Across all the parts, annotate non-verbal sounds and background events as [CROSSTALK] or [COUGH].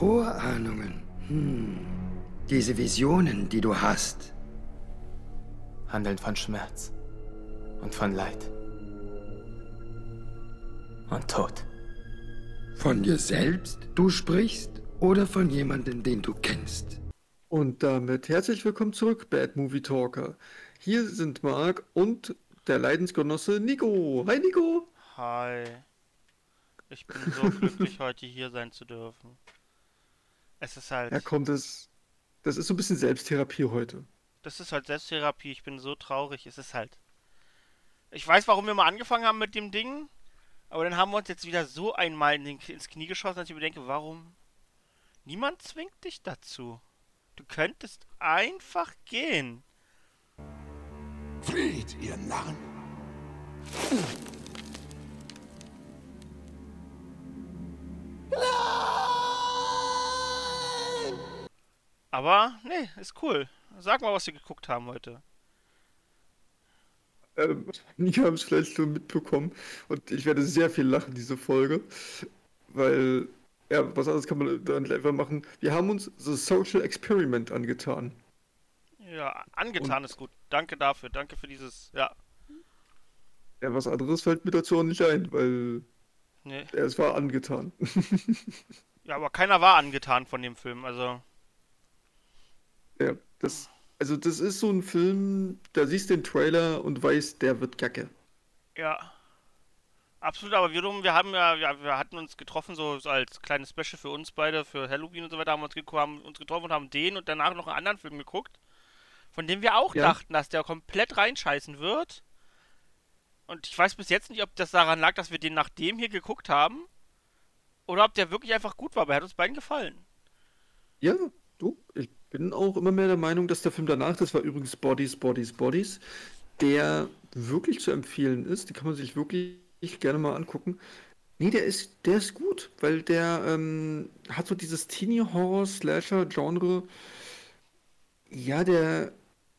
Vorahnungen. Hm. Diese Visionen, die du hast. Handeln von Schmerz und von Leid. Und Tod. Von dir selbst du sprichst oder von jemandem, den du kennst? Und damit herzlich willkommen zurück, Bad Movie Talker. Hier sind Marc und der Leidensgenosse Nico. Hi Nico. Hi. Ich bin so glücklich, [LAUGHS] heute hier sein zu dürfen. Es ist halt. Ja, kommt es. Das ist so ein bisschen Selbsttherapie heute. Das ist halt Selbsttherapie. Ich bin so traurig. Es ist halt. Ich weiß, warum wir mal angefangen haben mit dem Ding. Aber dann haben wir uns jetzt wieder so einmal in den, ins Knie geschossen, dass ich mir denke, warum? Niemand zwingt dich dazu. Du könntest einfach gehen. Flieht, ihr Narren! Aber, nee, ist cool. Sag mal, was wir geguckt haben heute. Ähm, die haben es vielleicht schon mitbekommen und ich werde sehr viel lachen, diese Folge, weil, ja, was anderes kann man dann einfach machen. Wir haben uns The Social Experiment angetan. Ja, angetan und, ist gut. Danke dafür. Danke für dieses, ja. Ja, was anderes fällt mir dazu auch nicht ein, weil nee. Es war angetan. [LAUGHS] ja, aber keiner war angetan von dem Film, also. Ja, das, also das ist so ein Film, da siehst du den Trailer und weißt, der wird kacke. Ja. Absolut, aber wiederum, wir haben ja, ja, wir hatten uns getroffen, so, als kleines Special für uns beide, für Halloween und so weiter, haben uns, haben uns getroffen und haben den und danach noch einen anderen Film geguckt, von dem wir auch ja. dachten, dass der komplett reinscheißen wird. Und ich weiß bis jetzt nicht, ob das daran lag, dass wir den nach dem hier geguckt haben. Oder ob der wirklich einfach gut war, aber er hat uns beiden gefallen. Ja, du, ich bin auch immer mehr der Meinung, dass der Film danach, das war übrigens Bodies, Bodies, Bodies, der wirklich zu empfehlen ist. Die kann man sich wirklich gerne mal angucken. Nee, der ist, der ist gut, weil der ähm, hat so dieses Teenie-Horror-Slasher-Genre. Ja, der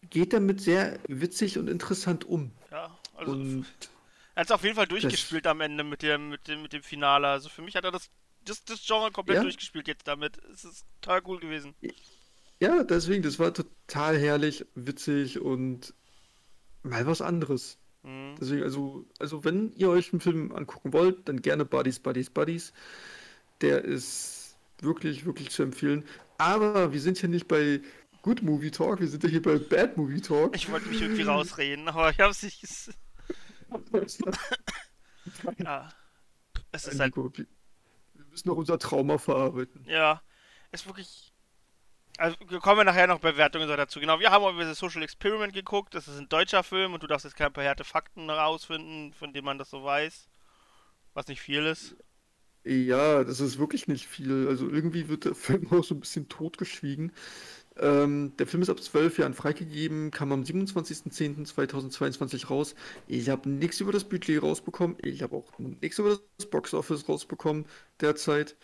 geht damit sehr witzig und interessant um. Ja, also. Und er hat es auf jeden Fall durchgespielt am Ende mit dem, mit, dem, mit dem Finale. Also für mich hat er das, das, das Genre komplett ja? durchgespielt jetzt damit. Es ist total cool gewesen. Ja, deswegen, das war total herrlich, witzig und mal was anderes. Mhm. Deswegen, also, also wenn ihr euch einen Film angucken wollt, dann gerne Buddies, Buddies, Buddies. Der ist wirklich, wirklich zu empfehlen. Aber wir sind hier nicht bei Good Movie Talk, wir sind ja hier bei Bad Movie Talk. Ich wollte mich irgendwie rausreden, aber ich hab's nicht. [LAUGHS] [LAUGHS] ja. Es ist halt. Wir müssen noch unser Trauma verarbeiten. Ja. Es ist wirklich. Also, wir kommen nachher noch Bewertungen dazu. Genau, wir haben über das Social Experiment geguckt. Das ist ein deutscher Film und du darfst jetzt keine paar harte Fakten herausfinden, von denen man das so weiß. Was nicht viel ist. Ja, das ist wirklich nicht viel. Also irgendwie wird der Film [LAUGHS] auch so ein bisschen totgeschwiegen. Ähm, der Film ist ab 12 Jahren freigegeben, kam am 27.10.2022 raus. Ich habe nichts über das Budget rausbekommen. Ich habe auch nichts über das Boxoffice rausbekommen derzeit.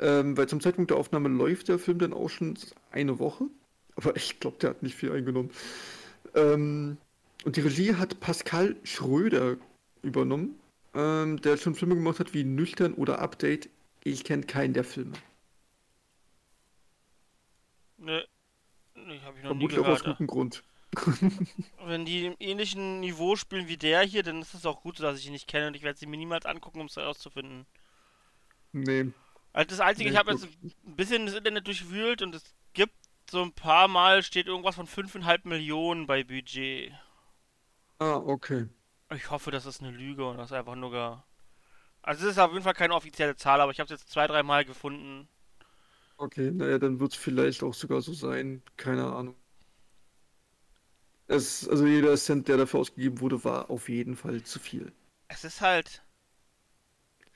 Ähm, weil zum Zeitpunkt der Aufnahme läuft der Film dann auch schon eine Woche. Aber ich glaube, der hat nicht viel eingenommen. Ähm, und die Regie hat Pascal Schröder übernommen, ähm, der schon Filme gemacht hat wie Nüchtern oder Update. Ich kenne keinen der Filme. Ne, nee, habe ich noch Vermutlich nie gehört. aus gutem Grund. [LAUGHS] Wenn die im ähnlichen Niveau spielen wie der hier, dann ist es auch gut, dass ich ihn nicht kenne und ich werde sie mir niemals angucken, um es herauszufinden. Nee. Also das Einzige, nee, ich habe jetzt ein bisschen das Internet durchwühlt und es gibt so ein paar Mal steht irgendwas von 5,5 Millionen bei Budget. Ah, okay. Ich hoffe, das ist eine Lüge und das ist einfach nur gar. Also es ist auf jeden Fall keine offizielle Zahl, aber ich habe es jetzt zwei, drei Mal gefunden. Okay, naja, dann wird es vielleicht auch sogar so sein. Keine Ahnung. Es, also jeder Cent, der dafür ausgegeben wurde, war auf jeden Fall zu viel. Es ist halt.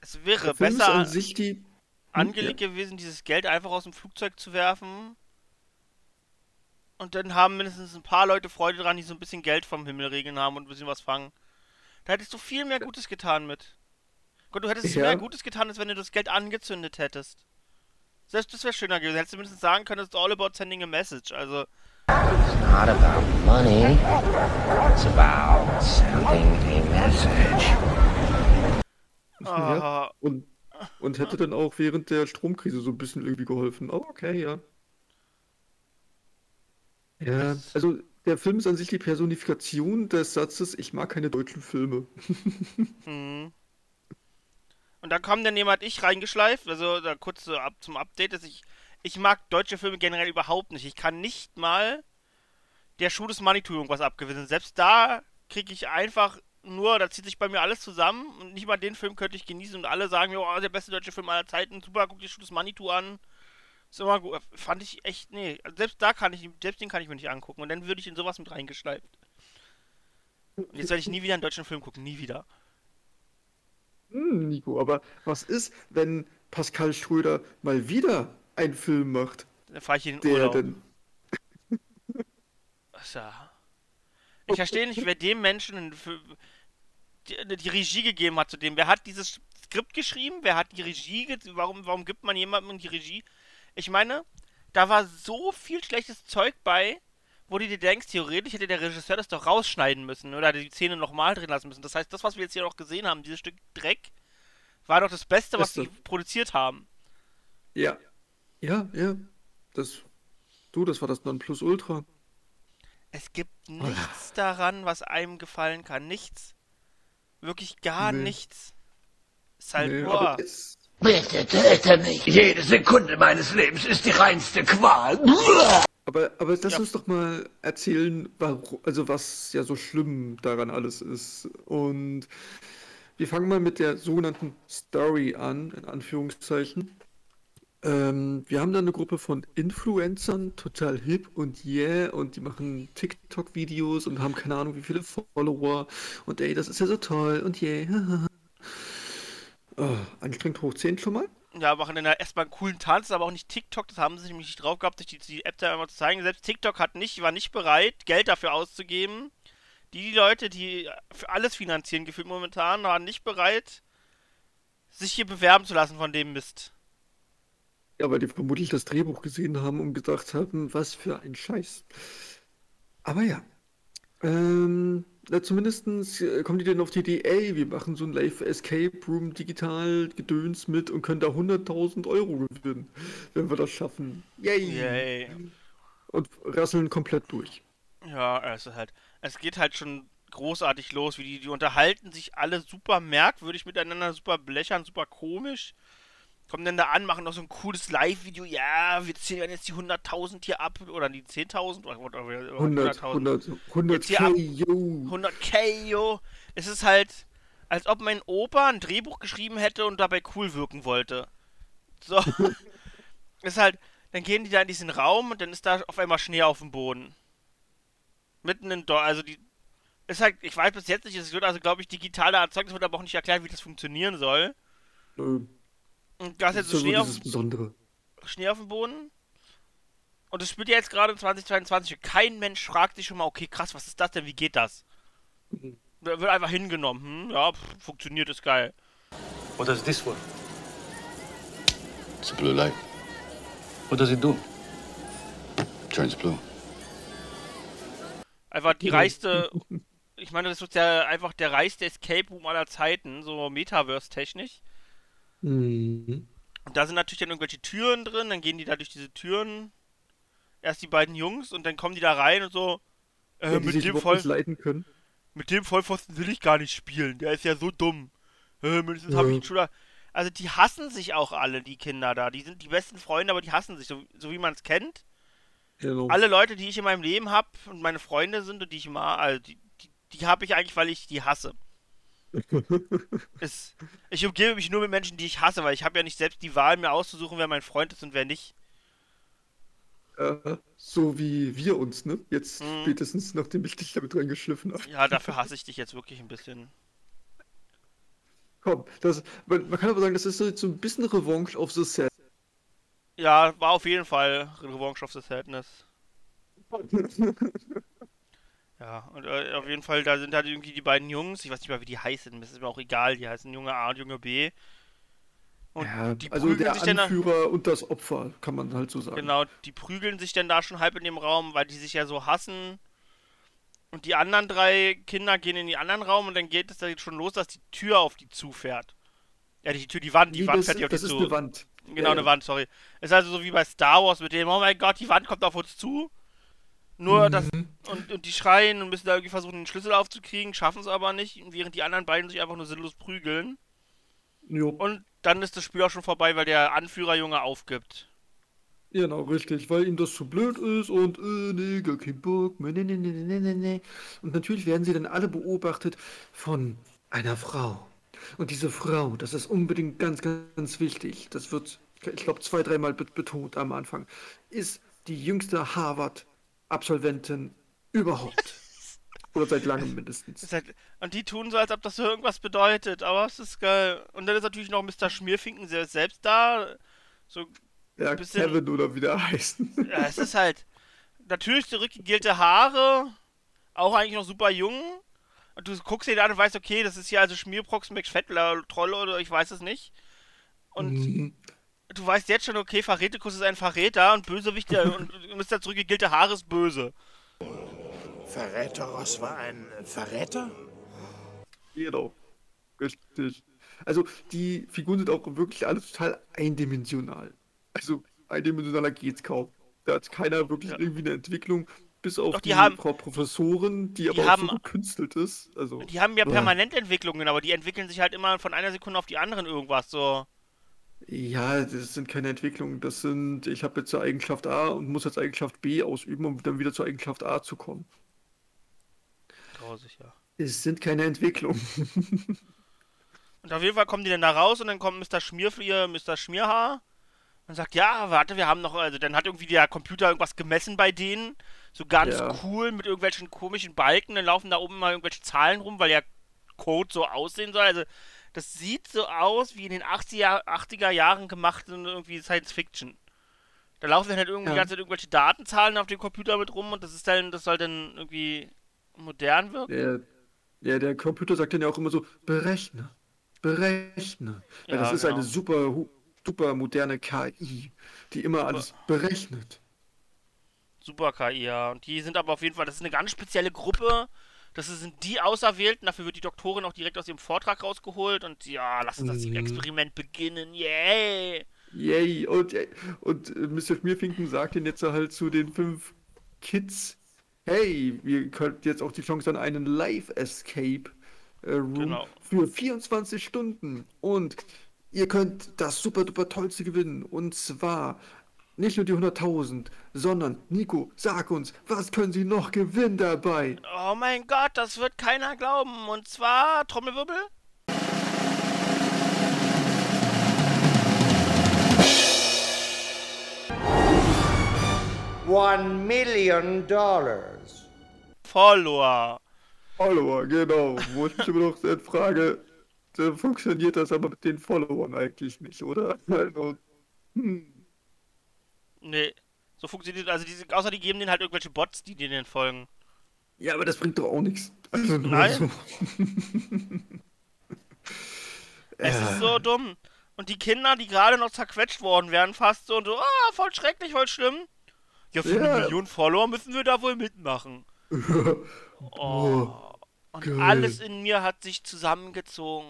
Es wäre besser an sich die, hm, angelegt ja. gewesen, dieses Geld einfach aus dem Flugzeug zu werfen. Und dann haben mindestens ein paar Leute Freude dran, die so ein bisschen Geld vom Himmel regeln haben und ein bisschen was fangen. Da hättest du viel mehr Gutes getan mit. Gott, du hättest ja. mehr Gutes getan, als wenn du das Geld angezündet hättest. Selbst das wäre schöner gewesen. Hättest du mindestens sagen können, it's all about sending a message. Also. It's not about money. It's about sending a message. Ja. Und Und hätte dann auch während der Stromkrise so ein bisschen irgendwie geholfen. Oh, okay, ja. Ja, also der Film ist an sich die Personifikation des Satzes, ich mag keine deutschen Filme. [LAUGHS] Mhm. Und dann kam dann jemand ich reingeschleift, also da kurz so ab zum Update, dass ich ich mag deutsche Filme generell überhaupt nicht. Ich kann nicht mal der Schuh des Manitou irgendwas abgewinnen. Selbst da kriege ich einfach nur, da zieht sich bei mir alles zusammen und nicht mal den Film könnte ich genießen und alle sagen, oh, der beste deutsche Film aller Zeiten, super, guck dir Schuh des Manitou an. Ist immer gut. Fand ich echt, nee. Also selbst da kann ich, selbst den kann ich mir nicht angucken und dann würde ich in sowas mit reingeschleift. Und jetzt werde ich nie wieder einen deutschen Film gucken, nie wieder. Hm, Nico, aber was ist, wenn Pascal Schröder mal wieder einen Film macht, Dann fahre ich in den der Urlaub. denn. [LAUGHS] Ja- Ich verstehe nicht, wer dem Menschen die, die Regie gegeben hat zu dem. Wer hat dieses Skript geschrieben? Wer hat die Regie? Warum, warum gibt man jemandem die Regie? Ich meine, da war so viel schlechtes Zeug bei, wo du dir denkst, theoretisch hätte der Regisseur das doch rausschneiden müssen oder die Szene nochmal drehen lassen müssen. Das heißt, das, was wir jetzt hier noch gesehen haben, dieses Stück Dreck, war doch das Beste, was sie produziert haben. Ja. Ja, ja. Das. Du, das war das Nonplusultra. Es gibt nichts daran, was einem gefallen kann. Nichts. Wirklich gar Nee. nichts. Ist halt Nee, nur. jetzt, Bitte töte mich. Jede Sekunde meines Lebens ist die reinste Qual. Aber, aber lass Ja. uns doch mal erzählen, warum, also was ja so schlimm daran alles ist. Und wir fangen mal mit der sogenannten Story an, in Anführungszeichen. Ähm, wir haben da eine Gruppe von Influencern, total hip und yeah, und die machen TikTok-Videos und haben keine Ahnung wie viele Follower. Und ey, das ist ja so toll und yeah. [LAUGHS] oh, anstrengend hoch 10 schon mal? Ja, machen dann erstmal einen coolen Tanz, aber auch nicht TikTok. Das haben sie nämlich nicht drauf gehabt, sich die, die App da einmal zu zeigen. Selbst TikTok hat nicht, war nicht bereit, Geld dafür auszugeben. Die Leute, die für alles finanzieren, gefühlt momentan, waren nicht bereit, sich hier bewerben zu lassen von dem Mist. Ja, weil die vermutlich das Drehbuch gesehen haben und gedacht haben, was für ein Scheiß. Aber ja. Ähm, na, zumindestens äh, kommen die dann auf die Idee, ey, wir machen so ein Live-Escape Room digital Gedöns mit und können da 100.000 Euro gewinnen, wenn wir das schaffen. Yay! Yay. Und rasseln komplett durch. Ja, ist halt. Es geht halt schon großartig los, wie die, die unterhalten sich alle super merkwürdig miteinander, super blechern, super komisch. Kommen dann da an, machen noch so ein cooles Live-Video. Ja, wir zählen jetzt die 100.000 hier ab oder die 10.000 oder, oder, oder 100, 100, 100 Jetzt hier ab- yo. 100k, yo. Es ist halt, als ob mein Opa ein Drehbuch geschrieben hätte und dabei cool wirken wollte. So. [LAUGHS] ist halt, dann gehen die da in diesen Raum und dann ist da auf einmal Schnee auf dem Boden. Mitten in Dor also die. Ist halt, ich weiß bis jetzt nicht, es wird also, glaube ich, digitaler erzeugt, es wird aber auch nicht erklärt, wie das funktionieren soll. Nö, Und da ist das jetzt ist so Schnee auf, Besondere. Schnee auf dem Boden. Und es spielt ja jetzt gerade in 2022. Kein Mensch fragt sich schon mal, okay, krass, was ist das denn? Wie geht das? Mhm. Wird einfach hingenommen. Hm, ja, pff, funktioniert, ist geil. What does this work? It's a blue light. What does it do? Turns blue. Einfach die reichste. [LAUGHS] Ich meine, das ist ja einfach der reichste Escape Room aller Zeiten, so Metaverse-technisch. Mhm. Und da sind natürlich dann irgendwelche Türen drin, dann gehen die da durch diese Türen. Erst die beiden Jungs und dann kommen die da rein und so. Äh, Ja, mit, dem Voll, mit dem Vollpfosten will ich gar nicht spielen. Der ist ja so dumm. Äh, mindestens habe ich Ja. einen Schüler. Also die hassen sich auch alle, die Kinder da. Die sind die besten Freunde, aber die hassen sich, so, so wie man es kennt. Genau. alle Leute, die ich in meinem Leben habe und meine Freunde sind und die ich mag, also die, die, die habe ich eigentlich, weil ich die hasse. [LAUGHS] Es, ich umgebe mich nur mit Menschen, die ich hasse, weil ich habe ja nicht selbst die Wahl, mir auszusuchen, wer mein Freund ist und wer nicht. Äh, so wie wir uns, ne? Jetzt Mhm. spätestens, nachdem ich dich damit reingeschliffen habe. Ja, dafür hasse ich dich jetzt wirklich ein bisschen. Komm, das, man, man kann aber sagen, das ist so, ein bisschen Revanche auf The Set. Ja, war auf jeden Fall Revanche of the Sadness. [LAUGHS] Ja, und äh, auf jeden Fall, da sind halt irgendwie die beiden Jungs, ich weiß nicht mal, wie die heißen, das ist mir auch egal, die heißen Junge A und Junge B. Und Ja, die also prügeln der sich dann da, Anführer und das Opfer, kann man halt so sagen. Genau, die prügeln sich dann da schon halb in dem Raum, weil die sich ja so hassen. Und die anderen drei Kinder gehen in den anderen Raum und dann geht es da schon los, dass die Tür auf die zufährt. Ja, die Tür, die Wand, die Nee, Wand das, fährt ja auf das die ist zu. eine Wand. Genau, Ja, eine ja. Wand, sorry. Ist also so wie bei Star Wars mit dem, oh mein Gott, die Wand kommt auf uns zu. Nur das. Mhm. Und, und die schreien und müssen da irgendwie versuchen, den Schlüssel aufzukriegen, schaffen es aber nicht, während die anderen beiden sich einfach nur sinnlos prügeln. Jo, Und dann ist das Spiel auch schon vorbei, weil der Anführerjunge aufgibt. genau, richtig, weil ihm das zu blöd ist und äh, nee, gar kein Bock mehr, nee, nee, nee, nee, nee, nee. Und natürlich werden sie dann alle beobachtet von einer Frau. Und diese Frau, das ist unbedingt ganz, ganz wichtig, das wird, ich glaube, zwei, dreimal bet- betont am Anfang, ist die jüngste Harvard-Absolventin überhaupt. Oder seit langem mindestens. [LAUGHS] Und die tun so, als ob das so irgendwas bedeutet, aber es ist geil. Und dann ist natürlich noch Mr. Schmierfinken se- selbst da. So, Ja, bisschen- Kevin oder wie der [LAUGHS] heißt. ja, es ist halt natürlich zurückgegelte Haare, auch eigentlich noch super jung. Und du guckst ihn an und weißt, okay, das ist hier also Schmierprox McFettler Troll oder ich weiß es nicht. Und Mhm. Du weißt jetzt schon, okay, Verräterikus ist ein Verräter und Bösewicht der, und [LAUGHS] Mr. zurückgegelte Haare ist böse. Verräteros war ein Verräter? Genau. Richtig. Also die Figuren sind auch wirklich alle total eindimensional. Also eindimensionaler geht's kaum. Da hat keiner wirklich Ja. irgendwie eine Entwicklung, bis auf Doch, die die, haben- Frau Professorin, die, aber auch haben- so gekünstelt ist. Also, Die haben ja Uah. permanent Entwicklungen, aber die entwickeln sich halt immer von einer Sekunde auf die anderen irgendwas so. Ja, das sind keine Entwicklungen. Das sind, ich habe jetzt zur Eigenschaft A und muss jetzt Eigenschaft B ausüben, um dann wieder zur Eigenschaft A zu kommen. Grausig, ja. Es sind keine Entwicklungen. [LAUGHS] Und auf jeden Fall kommen die dann da raus und dann kommt Mr. Schmierflier, Mr. Schmierhaar und sagt, ja, warte, wir haben noch, also dann hat irgendwie der Computer irgendwas gemessen bei denen, so ganz Ja. cool mit irgendwelchen komischen Balken, dann laufen da oben mal irgendwelche Zahlen rum, weil ja Code so aussehen soll, also das sieht so aus wie in den 80er, 80er Jahren gemacht in irgendwie Science Fiction. Da laufen dann halt irgendwie die Ja. ganze Zeit irgendwelche Datenzahlen auf dem Computer mit rum und das ist dann, das soll dann irgendwie modern wirken. Der, ja, der Computer sagt dann ja auch immer so, berechne, berechne. Weil Ja, das ist genau. eine super, super moderne KI, die immer alles berechnet. Super KI, ja. Und die sind aber auf jeden Fall, das ist eine ganz spezielle Gruppe. Das sind die Auserwählten, dafür wird die Doktorin auch direkt aus ihrem Vortrag rausgeholt und ja, lass uns das Mhm. Experiment beginnen, yay! Yay! Und, äh, und äh, Mr. Schmierfinken sagt dann jetzt halt zu den fünf Kids, hey, ihr könnt jetzt auch die Chance an einen Live-Escape äh, Room Genau. für 24 Stunden. Und ihr könnt das super duper tollste gewinnen. Und zwar nicht nur die 100.000, sondern, Nico, sag uns, was können sie noch gewinnen dabei? Oh mein Gott, das wird keiner glauben. Und zwar, Trommelwirbel? One million dollars. Follower. Follower, genau. Wo ich immer noch sehr frage, funktioniert das aber mit den Followern eigentlich nicht, oder? Also, hm. Nee. So funktioniert, also diese, außer die geben denen halt irgendwelche Bots, die denen folgen. Ja, aber das bringt doch auch nichts. Also Nein. so. [LAUGHS] Es ist so dumm. Und die Kinder, die gerade noch zerquetscht worden wären, fast so und so, ah, voll schrecklich, voll schlimm. Ja, für Ja. eine Million Follower müssen wir da wohl mitmachen. [LAUGHS] Oh. Und geil. alles in mir hat sich zusammengezogen.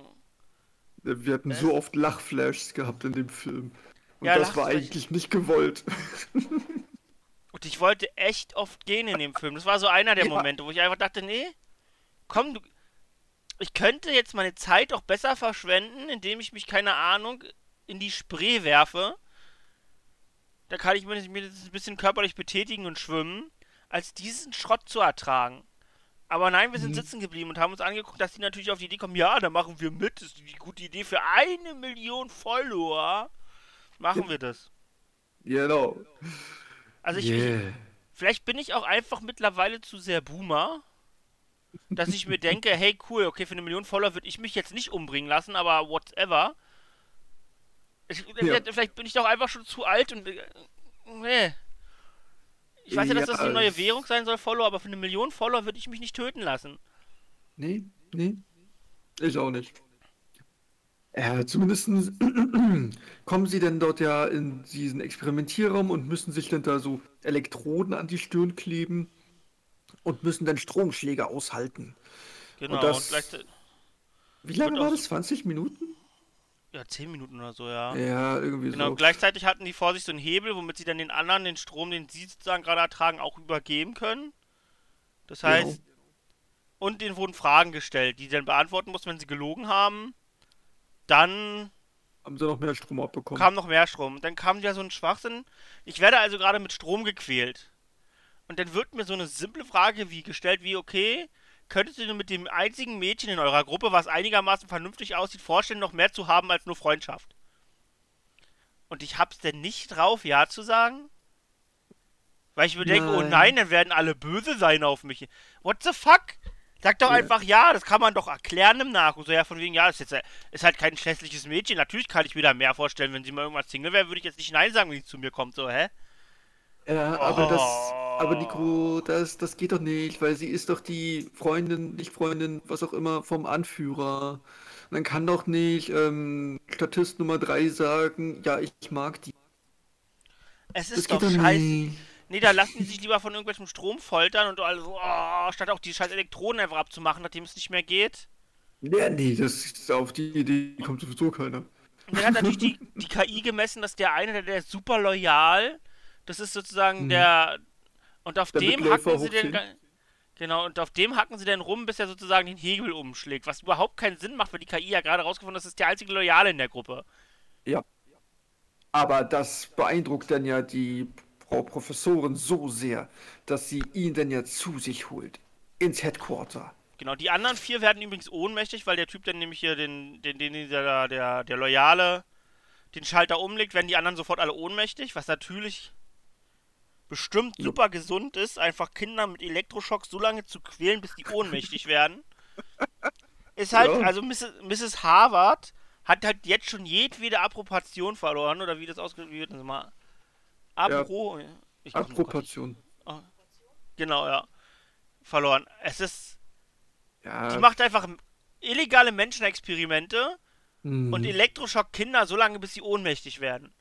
Wir hatten so oft Lachflashs gehabt in dem Film. Und Ja, das war eigentlich nicht gewollt. [LAUGHS] Und ich wollte echt oft gehen in dem Film. Das war so einer der Ja. Momente, wo ich einfach dachte, nee, komm, du. Ich könnte jetzt meine Zeit auch besser verschwenden, indem ich mich, keine Ahnung, in die Spree werfe. Da kann ich mir mir das ein bisschen körperlich betätigen und schwimmen, als diesen Schrott zu ertragen. Aber nein, wir sind Mhm. sitzen geblieben und haben uns angeguckt, dass die natürlich auf die Idee kommen, ja, da machen wir mit, das ist die gute Idee für eine Million Follower. Machen wir das. genau. Also ich, ich, Vielleicht bin ich auch einfach mittlerweile zu sehr Boomer, dass ich mir denke, hey cool, okay, für eine Million Follower würde ich mich jetzt nicht umbringen lassen, aber whatever. Ich, Ja. Vielleicht bin ich doch einfach schon zu alt und. Äh, nee. Ich weiß ja, dass das die neue Währung sein soll, Follower, aber für eine Million Follower würde ich mich nicht töten lassen. Nee, nee. Ich auch nicht. Ja, zumindest [CLEARS THROAT] kommen sie dann dort ja in diesen Experimentierraum und müssen sich dann da so Elektroden an die Stirn kleben und müssen dann Stromschläge aushalten. Genau, und, das- gleichzeitig. Wie lange Und war das? 20 Minuten? Ja, 10 Minuten oder so, ja. Ja, irgendwie Genau, so. gleichzeitig hatten die vor sich so einen Hebel, womit sie dann den anderen den Strom, den sie sozusagen gerade ertragen, auch übergeben können. Das Genau. heißt, und denen wurden Fragen gestellt, die sie dann beantworten mussten, wenn sie gelogen haben. Dann Haben sie noch mehr Strom abbekommen. kam noch mehr Strom. Dann kam ja so ein Schwachsinn. Ich werde also gerade mit Strom gequält. Und dann wird mir so eine simple Frage wie gestellt, wie, okay, könntest du dir mit dem einzigen Mädchen in eurer Gruppe, was einigermaßen vernünftig aussieht, vorstellen, noch mehr zu haben als nur Freundschaft? Und ich hab's denn nicht drauf, ja zu sagen? Weil ich mir denke, oh Nein. nein, dann werden alle böse sein auf mich. What the fuck? Sag doch einfach ja, das kann man doch erklären im Nachhinein. So ja, von wegen, ja, ist jetzt ist halt kein hässliches Mädchen. Natürlich kann ich mir da mehr vorstellen, wenn sie mal irgendwas Single wäre, würde ich jetzt nicht Nein sagen, wenn sie zu mir kommt. So, hä? Ja, aber das, Oh. aber Nico, das, das geht doch nicht, weil sie ist doch die Freundin, nicht Freundin, was auch immer, vom Anführer. Und dann kann doch nicht ähm, Statist Nummer 3 sagen, ja, ich mag die. Es Das ist geht doch doch scheiße. Nee, da lassen die sich lieber von irgendwelchem Strom foltern und alle so, oh, statt auch die scheiß Elektronen einfach abzumachen, nachdem es nicht mehr geht. Ja, nee, das ist auf die Idee kommt sowieso keiner. Und dann hat natürlich die, die KI gemessen, dass der eine, der, der ist super loyal, das ist sozusagen Mhm. der. Und auf Der dem hacken sie den. 10. ga- Genau, und auf dem hacken sie dann rum, bis er sozusagen den Hebel umschlägt. Was überhaupt keinen Sinn macht, weil die KI ja gerade rausgefunden hat, das ist der einzige Loyale in der Gruppe. Ja. Aber das beeindruckt dann ja die Frau Professorin so sehr, dass sie ihn dann ja zu sich holt. Ins Headquarter. Genau, die anderen vier werden übrigens ohnmächtig, weil der Typ dann nämlich hier den, den, den, der, der, der Loyale den Schalter umlegt, werden die anderen sofort alle ohnmächtig, was natürlich bestimmt super gesund ist, einfach Kinder mit Elektroschocks so lange zu quälen, bis die ohnmächtig werden. Ist halt, Ja. also Mrs. Mrs. Harvard hat halt jetzt schon jedwede Approbation verloren, oder wie das ausgedrückt wird, mal. Apro. Ich glaub, oh Approbation. Genau, ja. Verloren. Es ist. Ja. Die macht einfach illegale Menschenexperimente hm, und Elektroschock Kinder so lange, bis sie ohnmächtig werden.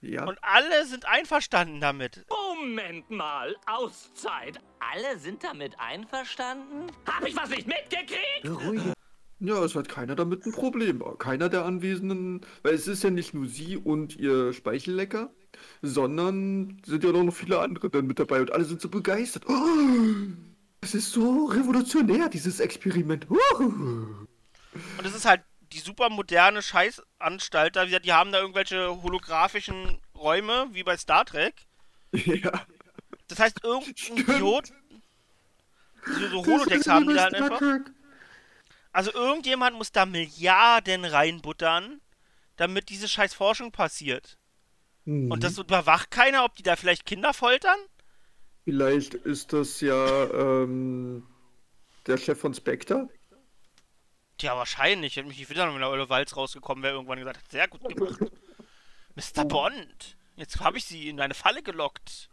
ja. Und alle sind einverstanden damit. Moment mal, Auszeit. Alle sind damit einverstanden? Hab ich was nicht mitgekriegt? Ja, es hat keiner damit ein Problem. Keiner der Anwesenden, weil es ist ja nicht nur sie und ihr Speichellecker, sondern sind ja noch viele andere dann mit dabei und alle sind so begeistert. Oh, es ist so revolutionär, dieses Experiment. Uh. Und es ist halt die super moderne Scheißanstalt da. Wie gesagt, die haben da irgendwelche holographischen Räume, wie bei Star Trek. Ja. Das heißt, irgendein Stimmt. Idiot. So, so Holodecks haben die da halt einfach. Also irgendjemand muss da Milliarden reinbuttern, damit diese scheiß Forschung passiert. Mhm. Und das überwacht keiner, ob die da vielleicht Kinder foltern? Vielleicht ist das ja ähm, der Chef von Spectre. Tja, wahrscheinlich. Hätte mich nicht wieder noch mit der Eule Walz rausgekommen, wäre irgendwann gesagt hat, sehr gut gemacht. [LAUGHS] Mr. Bond, jetzt habe ich sie in eine Falle gelockt.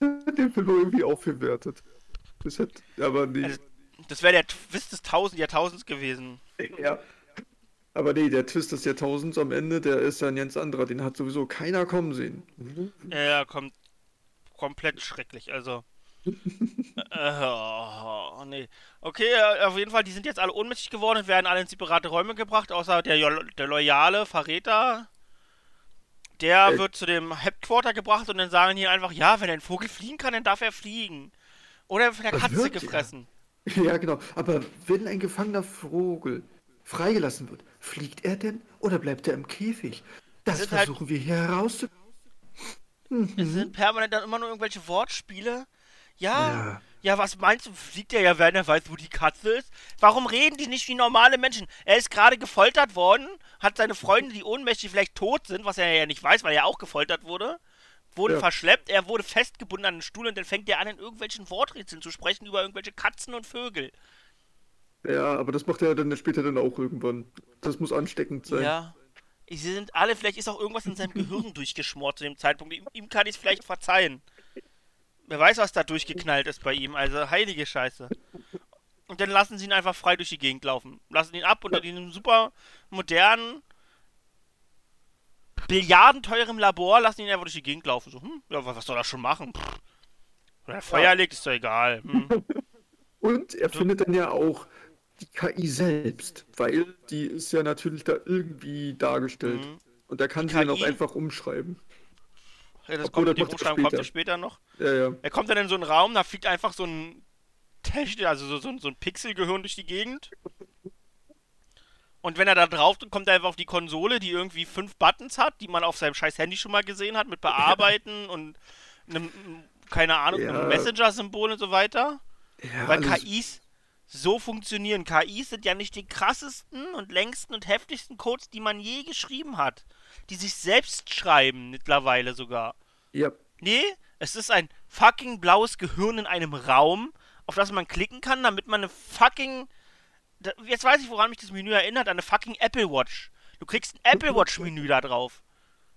Den Film irgendwie aufgewertet. Das hat, aber nee. Also, Das wäre der Twist des Tausend Jahrtausends gewesen. Ja. Aber nee, der Twist des Jahrtausends am Ende, der ist ja ein ganz anderer. Den hat sowieso keiner kommen sehen. Ja, kommt komplett schrecklich, also. [LAUGHS] äh, oh, nee. Okay, auf jeden Fall, die sind jetzt alle ohnmächtig geworden und werden alle in separate Räume gebracht, außer der, der loyale Verräter. Der Äh. wird zu dem Headquarter gebracht und dann sagen die einfach, ja, wenn ein Vogel fliegen kann, dann darf er fliegen. Oder er wird von der Katze ja. gefressen. Ja, genau. Aber wenn ein gefangener Vogel freigelassen wird, fliegt er denn oder bleibt er im Käfig? Das sind halt- versuchen wir hier herauszufinden. Es sind permanent dann immer nur irgendwelche Wortspiele. Ja, Ja. ja, was meinst du? Fliegt er ja, wenn er weiß, wo die Katze ist? Warum reden die nicht wie normale Menschen? Er ist gerade gefoltert worden, hat seine Freunde, die ohnmächtig vielleicht tot sind, was er ja nicht weiß, weil er auch gefoltert wurde, wurde Ja. verschleppt, er wurde festgebunden an den Stuhl und dann fängt er an, in irgendwelchen Worträtseln zu sprechen über irgendwelche Katzen und Vögel. Ja, aber das macht er dann später dann auch irgendwann. Das muss ansteckend sein. Ja. Sie sind alle, vielleicht ist auch irgendwas in seinem Gehirn [LAUGHS] durchgeschmort zu dem Zeitpunkt. Ihm, ihm kann ich es vielleicht verzeihen. Wer weiß, was da durchgeknallt ist bei ihm. Also heilige Scheiße. Und dann lassen sie ihn einfach frei durch die Gegend laufen. Lassen ihn ab unter diesem super modernen, billiardenteuren Labor, lassen ihn einfach durch die Gegend laufen. So, hm, ja, was soll er schon machen? Pff. Wenn er Feuer legt, ist doch egal. Hm. [LAUGHS] Und er findet dann ja auch die KI selbst, weil die ist ja natürlich da irgendwie dargestellt. Mhm. Und da kann Die sie dann auch einfach umschreiben. Ja, das Obwohl, kommt, die Umschreibung kommt ja später. später noch. Ja, ja. Er kommt dann in so einen Raum, da fliegt einfach so ein Technik, also so, so, so ein Pixelgehirn durch die Gegend. Und wenn er da drauf drückt, kommt er einfach auf die Konsole, die irgendwie fünf Buttons hat, die man auf seinem scheiß Handy schon mal gesehen hat, mit [LAUGHS] Bearbeiten und einem, keine Ahnung, Ja. einem Messenger-Symbol und so weiter. ja Weil alles- KIs so funktionieren. KIs sind ja nicht die krassesten und längsten und heftigsten Codes, die man je geschrieben hat. Die sich selbst schreiben, mittlerweile sogar. Ja, Nee, es ist ein fucking blaues Gehirn in einem Raum, auf das man klicken kann, damit man eine fucking. Jetzt weiß ich, woran mich das Menü erinnert, an eine fucking Apple Watch. Du kriegst ein Apple [LAUGHS] Watch-Menü da drauf,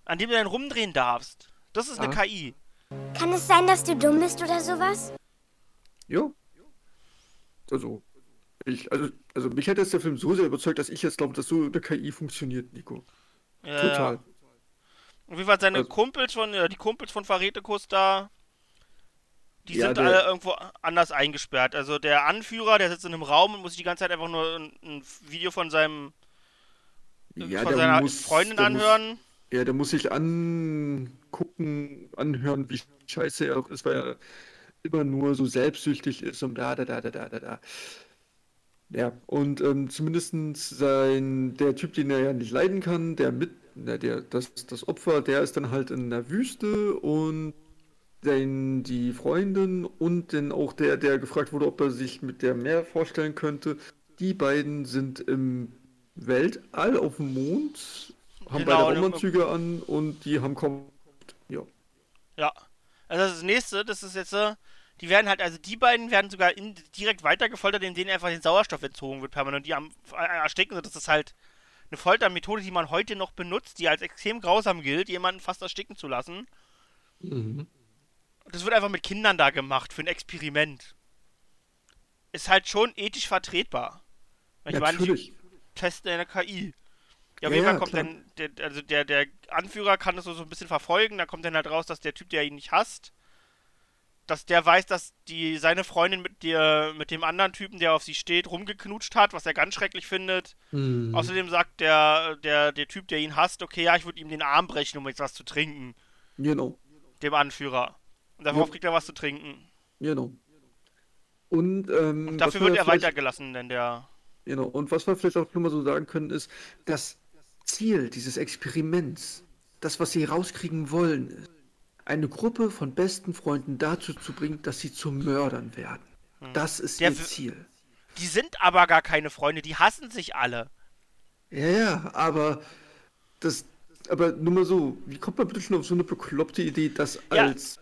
an dem du dann rumdrehen darfst. Das ist eine Ah. KI. Kann es sein, dass du dumm bist oder sowas? ja. Also, ich, also, also mich hat jetzt der Film so sehr überzeugt, dass ich jetzt glaube, dass so eine KI funktioniert, Nico. Ja, Total. Ja. Auf jeden Fall seine Also- Kumpels von, äh, die Kumpels von Faretekus da, die Ja, sind der- alle irgendwo anders eingesperrt. Also der Anführer, der sitzt in einem Raum und muss sich die ganze Zeit einfach nur ein, ein Video von seinem Ja, von seiner muss- Freundin der muss- anhören. Ja, der muss sich angucken, anhören, wie scheiße er auch ist, weil er immer nur so selbstsüchtig ist und da, da, da, da, da, da, da. Ja, und ähm, zumindest sein, der Typ, den er ja nicht leiden kann, der mit, na, der, das, das Opfer, der ist dann halt in der Wüste und dann die Freundin und dann auch der, der gefragt wurde, ob er sich mit der mehr vorstellen könnte. Die beiden sind im Weltall auf dem Mond, haben Genau, beide Raumanzüge an und die haben kaum. Also das, ist das nächste, das ist jetzt, die werden halt, also die beiden werden sogar in, direkt weitergefoltert, indem einfach den Sauerstoff entzogen wird permanent. Die am äh, ersticken. Das ist halt eine Foltermethode, die man heute noch benutzt, die als extrem grausam gilt, jemanden fast ersticken zu lassen. Mhm. Das wird einfach mit Kindern da gemacht, für ein Experiment. Ist halt schon ethisch vertretbar. Ich meine, Natürlich. die testen eine KI. Ja, auf jeden Fall ja, kommt klar. dann, der, also der, der Anführer kann das so so ein bisschen verfolgen, da kommt dann halt raus, dass der Typ, der ihn nicht hasst, dass der weiß, dass die seine Freundin mit der, mit dem anderen Typen, der auf sie steht, rumgeknutscht hat, was er ganz schrecklich findet. Mhm. Außerdem sagt der, der, der Typ, der ihn hasst, okay, ja, ich würde ihm den Arm brechen, um jetzt was zu trinken. Genau. Dem Anführer. Und darauf Ja. kriegt er was zu trinken. Genau. Und, ähm, Und dafür wir wird er vielleicht- weitergelassen, denn der. Genau. Und was wir vielleicht auch nur mal so sagen können, ist, das Ziel dieses Experiments, das, was sie rauskriegen wollen, ist, eine Gruppe von besten Freunden dazu zu bringen, dass sie zu Mördern werden. Das ist Der ihr Ziel. Die sind aber gar keine Freunde, die hassen sich alle. Ja, ja, aber das, aber nur mal so, wie kommt man bitte schon auf so eine bekloppte Idee, das Ja. als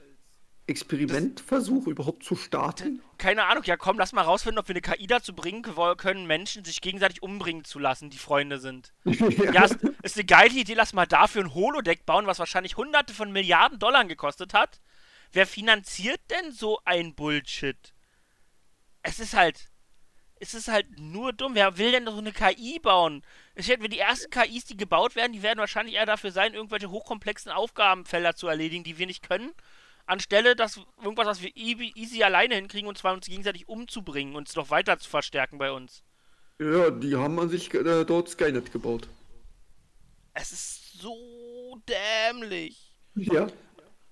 Experimentversuch überhaupt zu starten? Keine Ahnung, ja komm, lass mal rausfinden, ob wir eine KI dazu bringen können, Menschen sich gegenseitig umbringen zu lassen, die Freunde sind. [LAUGHS] Ja, ist, ist eine geile Idee, lass mal dafür ein Holodeck bauen, was wahrscheinlich hunderte von Milliarden Dollar gekostet hat. Wer finanziert denn so ein Bullshit? Es ist halt. Es ist halt nur dumm. Wer will denn so eine KI bauen? Ich hätte, die ersten KIs, die gebaut werden, die werden wahrscheinlich eher dafür sein, irgendwelche hochkomplexen Aufgabenfelder zu erledigen, die wir nicht können. Anstelle, dass irgendwas, was wir easy, alleine hinkriegen, und zwar uns gegenseitig umzubringen, uns noch weiter zu verstärken bei uns. Ja, die haben an sich äh, dort Skynet gebaut. Es ist so dämlich. Ja.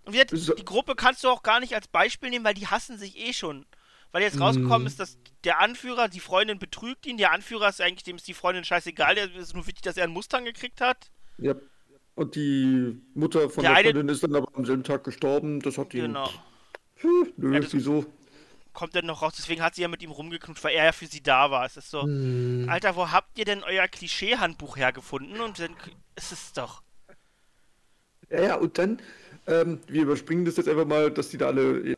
Und jetzt, So- die Gruppe kannst du auch gar nicht als Beispiel nehmen, weil die hassen sich eh schon. Weil jetzt rausgekommen Mm. ist, dass der Anführer, die Freundin betrügt ihn, der Anführer ist eigentlich, dem ist die Freundin scheißegal, der ist nur wichtig, dass er einen Mustang gekriegt hat. Ja. Und die Mutter von Der der, eine- Freundin ist dann aber am selben Tag gestorben. Das hat ihn. Genau. Nö, Ja, das- wieso? Kommt dann noch raus, deswegen hat sie ja mit ihm rumgeknutscht, weil er ja für sie da war. Es ist so, Hm. Alter, wo habt ihr denn euer Klischee-Handbuch hergefunden? Und dann ist es doch. Ja, ja, und dann, ähm, wir überspringen das jetzt einfach mal, dass die da alle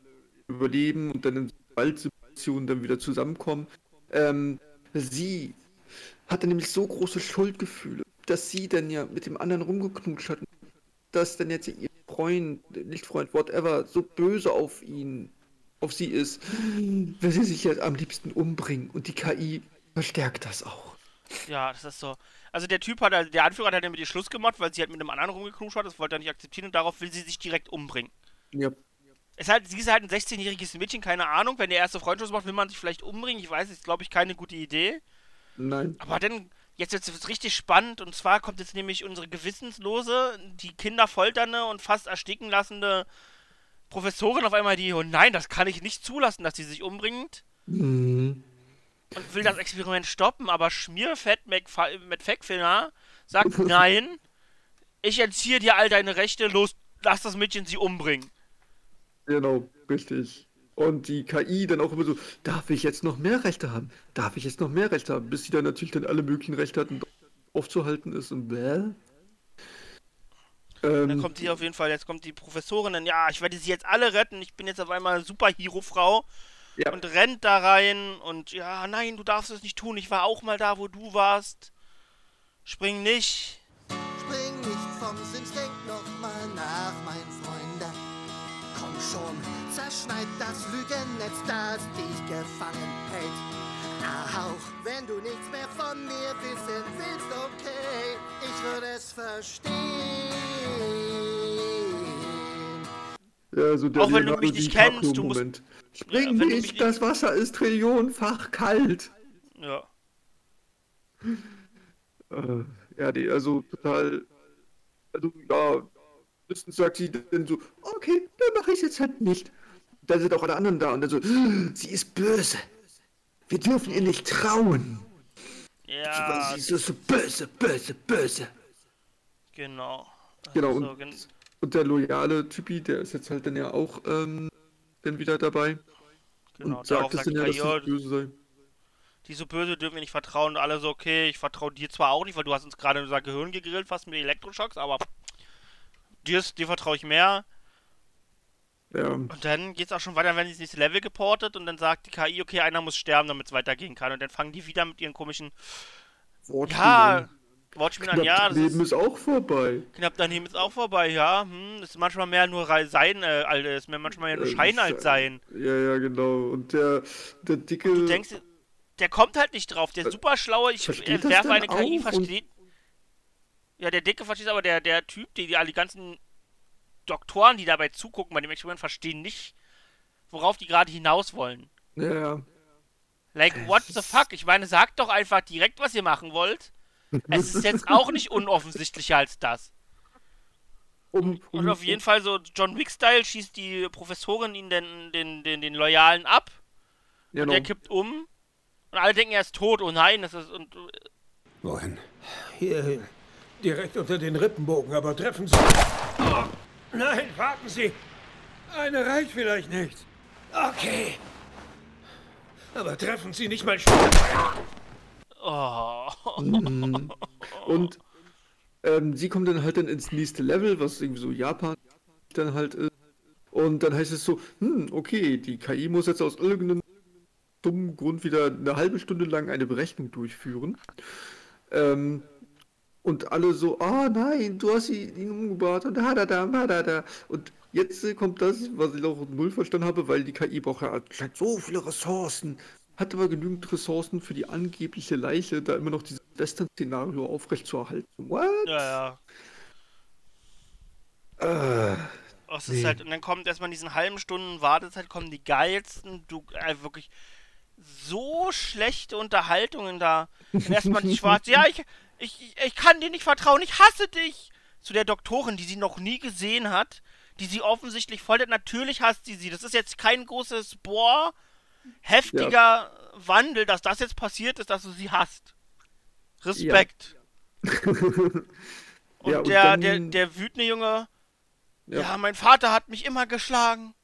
überleben und dann in Waldsituationen dann wieder zusammenkommen. Ähm, sie hatte nämlich so große Schuldgefühle, dass sie dann ja mit dem anderen rumgeknutscht hat, dass dann jetzt ihr Freund, nicht Freund, whatever, so böse auf ihn, auf sie ist, will sie sich jetzt am liebsten umbringen und die KI verstärkt das auch. Ja, das ist so. Also der Typ hat, halt- der Anführer hat halt mit ihr Schluss gemacht, weil sie halt mit einem anderen rumgeknutscht hat, das wollte er nicht akzeptieren und darauf will sie sich direkt umbringen. Ja. Ist halt, sie ist halt ein 16-jähriges Mädchen, keine Ahnung. Wenn der erste Freund Schluss macht, will man sich vielleicht umbringen. Ich weiß, ist glaube ich keine gute Idee. Nein. Aber dann, jetzt wird es richtig spannend und zwar kommt jetzt nämlich unsere gewissenslose, die Kinder folternde und fast ersticken lassende Professorin auf einmal die, oh nein, das kann ich nicht zulassen, dass sie sich umbringt. Mhm. Und will das Experiment stoppen, aber Schmierfett mit Feckfinger sagt, [LAUGHS] nein, ich entziehe dir all deine Rechte, los, lass das Mädchen sie umbringen. Genau, richtig. Und die KI dann auch immer so, darf ich jetzt noch mehr Rechte haben? Darf ich jetzt noch mehr Rechte haben? Bis sie dann natürlich dann alle möglichen Rechte hat und aufzuhalten ist und bäh. Ähm, dann kommt sie auf jeden Fall, jetzt kommt die Professorin, dann, ja, ich werde sie jetzt alle retten, ich bin jetzt auf einmal Superhero-Frau ja. und rennt da rein und ja, nein, du darfst es nicht tun, ich war auch mal da, wo du warst. Spring nicht. Spring nicht vom Instinkt noch schon, zerschneid das Lügennetz, das dich gefangen hält. Auch wenn du nichts mehr von mir wissen willst, okay, ich würde es verstehen. Ja, also der Auch wenn du mich nicht kennst, du musst... Spring ja, nicht, das Wasser ist trillionenfach kalt. Ja. Äh, ja, die, also total... Also, ja, höchstens sagt sie dann so, okay, dann mache ich es jetzt halt nicht. Dann sind auch alle anderen da und dann so, sie ist böse. Wir dürfen ihr nicht trauen. Ja. Sie ist so böse, böse, böse. Genau. Genau, und, so, und der loyale Typi, der ist jetzt halt dann ja auch ähm, dann wieder dabei. Genau, und sagt es dann ja, dass ja, böse sei. Die so böse dürfen wir nicht vertrauen und alle so, okay, ich vertraue dir zwar auch nicht, weil du hast uns gerade unser Gehirn gegrillt, fast mit Elektroschocks, aber dir, dir vertraue ich mehr. Ja. Und dann geht es auch schon weiter, wenn sie das nächste Level geportet und dann sagt die KI, okay, einer muss sterben, damit es weitergehen kann. Und dann fangen die wieder mit ihren komischen Wortspielen. Ja, Wortspielen an, ja. Das Leben ist, ist auch vorbei. Knapp daneben ist auch vorbei, ja. Hm, ist manchmal mehr nur sein, äh, ist mir manchmal mehr nur äh, Schein als sein. Ja, ja, genau. Und der, der dicke. Und du denkst, der kommt halt nicht drauf. Der super schlaue, ich äh, werfe eine KI, versteht. Ja, der Dicke versteht aber der, der Typ, die, die, die ganzen Doktoren, die dabei zugucken bei dem Experiment, verstehen nicht, worauf die gerade hinaus wollen. Ja, ja. Like, what the fuck? Ich meine, sagt doch einfach direkt, was ihr machen wollt. Es ist jetzt [LAUGHS] auch nicht unoffensichtlicher als das. Um, um, und auf jeden Fall so John Wick-Style schießt die Professorin ihn den, den, den, den Loyalen ab. Genau. Und der kippt um. Und alle denken, er ist tot. Oh nein, das ist. Und, Wohin? Hier. Direkt unter den Rippenbogen, aber treffen Sie. Oh, nein, warten Sie. Eine reicht vielleicht nicht. Okay. Aber treffen Sie nicht Steuerfeuer. Oh. Mhm. Und ähm, sie kommt dann halt dann ins nächste Level, was irgendwie so Japan dann halt ist. Und dann heißt es so, hm, okay, die KI muss jetzt aus irgendeinem dummen Grund wieder eine halbe Stunde lang eine Berechnung durchführen. Ähm, und alle so, ah oh, nein, du hast ihn umgebracht und da, da, da, da, da. Und jetzt kommt das, was ich auch null verstanden habe, weil die KI braucht ja so viele Ressourcen, hat aber genügend Ressourcen für die angebliche Leiche, da immer noch dieses Western-Szenario aufrechtzuerhalten. What? Ja, ja. Äh, oh, nee. halt, und dann kommt erstmal in diesen halben Stunden Wartezeit, kommen die geilsten, du, äh, wirklich so schlechte Unterhaltungen da. Und erstmal die Schwarze, ja, ich, ich, ich kann dir nicht vertrauen, ich hasse dich. Zu der Doktorin, die sie noch nie gesehen hat, die sie offensichtlich foltert. Natürlich hasst sie sie. Das ist jetzt kein großes Boah, heftiger ja. Wandel, dass das jetzt passiert ist, dass du sie hasst. Respekt. Ja. und, [LAUGHS] ja, und der, dann... der, der wütende Junge, ja. mein Vater hat mich immer geschlagen.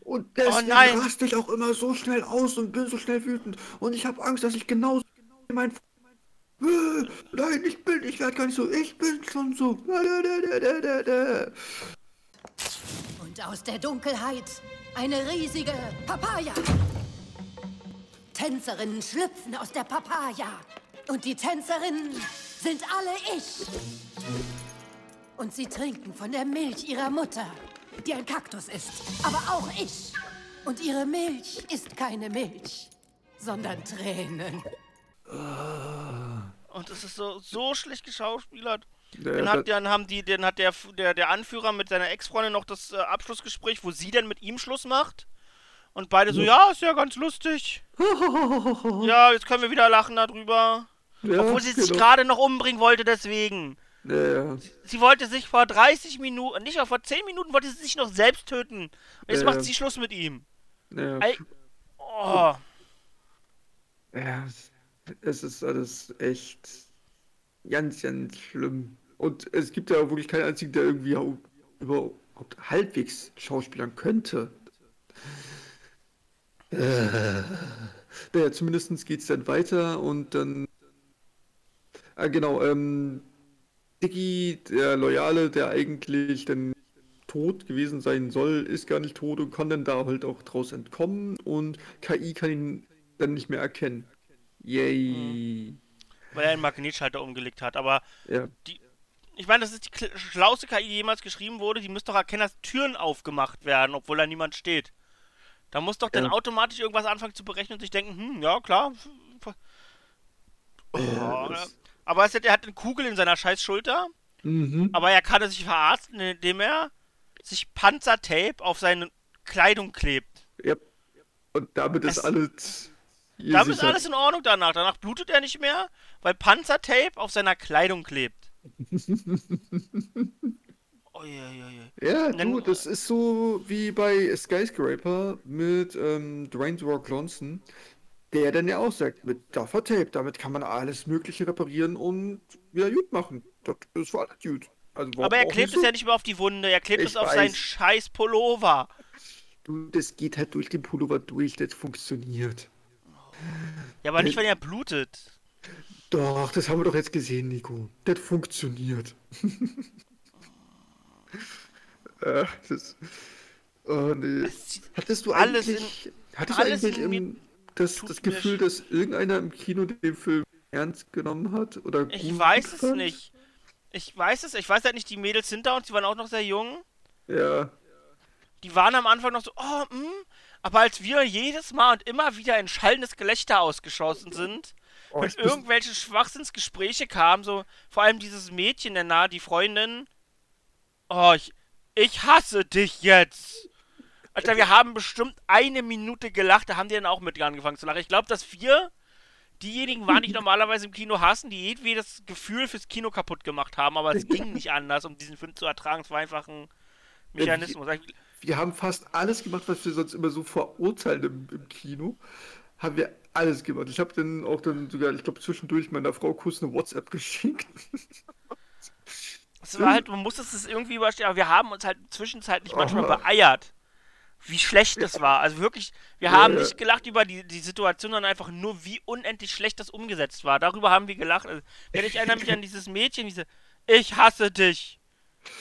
Und deswegen oh raste ich auch immer so schnell aus und bin so schnell wütend. Und ich habe Angst, dass ich genauso mein Nein, ich bin, ich werde gar nicht so, ich bin schon so. Und aus der Dunkelheit eine riesige Papaya. Tänzerinnen schlüpfen aus der Papaya. Und die Tänzerinnen sind alle ich. Und sie trinken von der Milch ihrer Mutter, die ein Kaktus ist. Aber auch ich. Und ihre Milch ist keine Milch, sondern Tränen. Und es ist so, so schlecht geschauspielert. Ja, dann, hat, dann haben die, dann hat der, der, der Anführer mit seiner Ex-Freundin noch das äh, Abschlussgespräch, wo sie dann mit ihm Schluss macht. Und beide so, ja, ist ja ganz lustig. [LAUGHS] ja, jetzt können wir wieder lachen darüber. Ja, Obwohl sie sich genau. gerade noch umbringen wollte, deswegen. Ja, Sie wollte sich vor 30 Minuten, nicht vor 10 Minuten, wollte sie sich noch selbst töten. Und jetzt macht sie Schluss mit ihm. ja. Ey. Oh. Ja, es- ist alles echt ganz, ganz schlimm. Und es gibt ja wirklich keinen einzigen, der irgendwie überhaupt halbwegs schauspielern könnte. Äh, naja, zumindest geht es dann weiter und dann. Ah, genau, ähm, Dicky, der Loyale, der eigentlich dann tot gewesen sein soll, ist gar nicht tot und kann dann da halt auch draus entkommen und KI kann ihn dann nicht mehr erkennen. Yay. Weil er einen Magnetschalter umgelegt hat. Aber Ja. die. Ich meine, das ist die schlauste KI, die jemals geschrieben wurde. Die müsste doch erkennen, dass Türen aufgemacht werden, obwohl da niemand steht. Da muss doch dann Ja. automatisch irgendwas anfangen zu berechnen und sich denken, hm, ja, klar. Oh, Ja, das- Aber es er hat eine Kugel in seiner scheiß Schulter. Mhm. Aber er kann es sich verarzten, indem er sich Panzertape auf seine Kleidung klebt. Ja. Und damit ist Es- alles. Damit ist alles in Ordnung danach. Danach blutet er nicht mehr, weil Panzertape auf seiner Kleidung klebt. [LAUGHS] Uiuiui. Ja, Und dann- du, das ist so wie bei Skyscraper mit ähm, Dwayne Rock Johnson, der dann ja auch sagt, mit Duffer Tape, damit kann man alles Mögliche reparieren und wieder gut machen. Das ist für alles gut. Also, Aber er klebt es so? ja nicht mehr auf die Wunde, er klebt Ich es auf weiß. seinen scheiß Pullover. Du, das geht halt durch den Pullover durch, das funktioniert. Ja, aber nicht, wenn er blutet. Doch, das haben wir doch jetzt gesehen, Nico. Das funktioniert. [LAUGHS] äh, das. Oh nee. Hattest du alles eigentlich, in- hattest du alles eigentlich im, das, das Gefühl, dass irgendeiner im Kino den Film ernst genommen hat? Oder Ich weiß es fand? nicht. Ich weiß es, ich weiß halt nicht, die Mädels sind da und sie waren auch noch sehr jung. Ja. Die waren am Anfang noch so, oh, hm. Aber als wir jedes Mal und immer wieder in schallendes Gelächter ausgeschossen sind Oh, und irgendwelche Schwachsinnsgespräche kamen, so vor allem dieses Mädchen der nah, die Freundin. Oh, ich, ich hasse dich jetzt. Alter, wir haben bestimmt eine Minute gelacht, da haben die dann auch mit angefangen zu lachen. Ich glaube, dass wir diejenigen waren, die [LAUGHS] normalerweise im Kino hassen, die irgendwie das Gefühl fürs Kino kaputt gemacht haben, aber es [LAUGHS] ging nicht anders, um diesen Film zu ertragen. Es war einfach ein Mechanismus. Wir haben fast alles gemacht, was wir sonst immer so verurteilen im, im Kino. Haben wir alles gemacht. Ich habe dann auch dann sogar, ich glaube, zwischendurch meiner Frau kurz eine WhatsApp geschickt. Es war halt, man muss es irgendwie überstehen, aber wir haben uns halt zwischenzeitlich manchmal Aha. beeiert, wie schlecht das war. Also wirklich, wir Ja, haben ja. nicht gelacht über die, die Situation, sondern einfach nur, wie unendlich schlecht das umgesetzt war. Darüber haben wir gelacht. Also, wenn ich erinnere mich an dieses Mädchen, diese, ich hasse dich.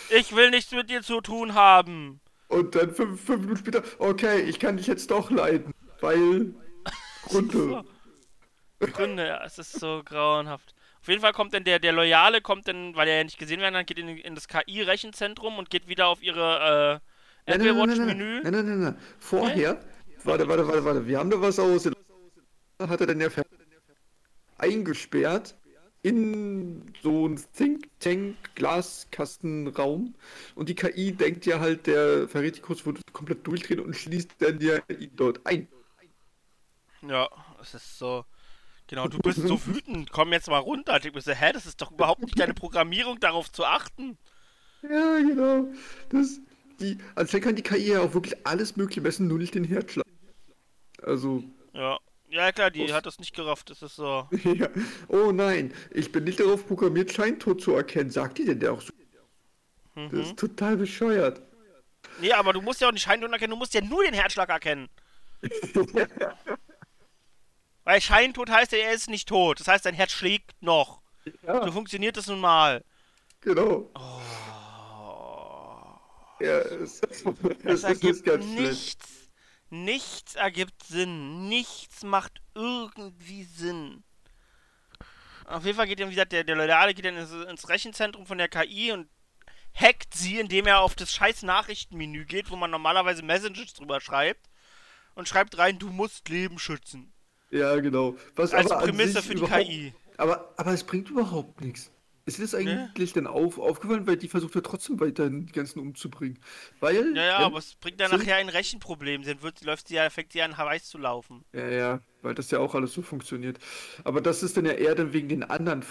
Ich will nichts mit dir zu tun haben. Und dann fünf, fünf Minuten später, okay, ich kann dich jetzt doch leiden, weil [LAUGHS] Gründe. Gründe, ja, es ist so grauenhaft. Auf jeden Fall kommt dann der, der Loyale, kommt dann, weil er ja nicht gesehen werden kann, geht in, in das KI-Rechenzentrum und geht wieder auf ihre äh, Nein, nein, nein, nein, nein, Apple-Watch-Menü. nein, nein, nein, nein. Vorher, warte, warte, warte, warte, wir haben da was aus. Hat er dann ja eingesperrt in so einen Think Tank Glaskastenraum und die KI denkt ja halt, der Verrätikus würde komplett durchdrehen und schließt dann ja ihn dort ein. Ja, es ist so. Genau, du bist so wütend, komm jetzt mal runter. Ich mir so, hä, das ist doch überhaupt nicht deine Programmierung, darauf zu achten. Ja, genau. Das, die, also kann die KI ja auch wirklich alles mögliche messen, nur nicht den Herzschlag. Also, Ja. Ja, klar, die hat das nicht gerafft, das ist so. [LAUGHS] ja. Oh nein, ich bin nicht darauf programmiert, Scheintod zu erkennen. Sagt die denn der auch so? Das Mhm. ist total bescheuert. Nee, aber du musst ja auch nicht Scheintod erkennen, du musst ja nur den Herzschlag erkennen. [LAUGHS] Weil Scheintod heißt ja, er ist nicht tot. Das heißt, dein Herz schlägt noch. So funktioniert das nun mal. Genau. Oh. Ja, es, [LAUGHS] es, Es es ergibt ist ganz schlecht. Nichts. Ergibt Sinn. Nichts macht irgendwie Sinn. Auf jeden Fall geht dann, wie gesagt, der, der Loyale geht dann ins, ins Rechenzentrum von der KI und hackt sie, indem er auf das scheiß Nachrichtenmenü geht, wo man normalerweise Messages drüber schreibt. Und schreibt rein, du musst Leben schützen. Ja, genau. Was Als aber an Prämisse für die KI. Aber, aber es bringt überhaupt nichts. Ist dir das eigentlich dann auf, aufgefallen, weil die versucht ja trotzdem weiterhin die ganzen umzubringen. Weil. Ja, ja, aber es bringt ja nachher ein Rechenproblem. Dann wird, läuft sie ja, fängt sie an, weiß zu laufen. Ja, ja, weil das ja auch alles so funktioniert. Aber das ist dann ja eher dann wegen den anderen,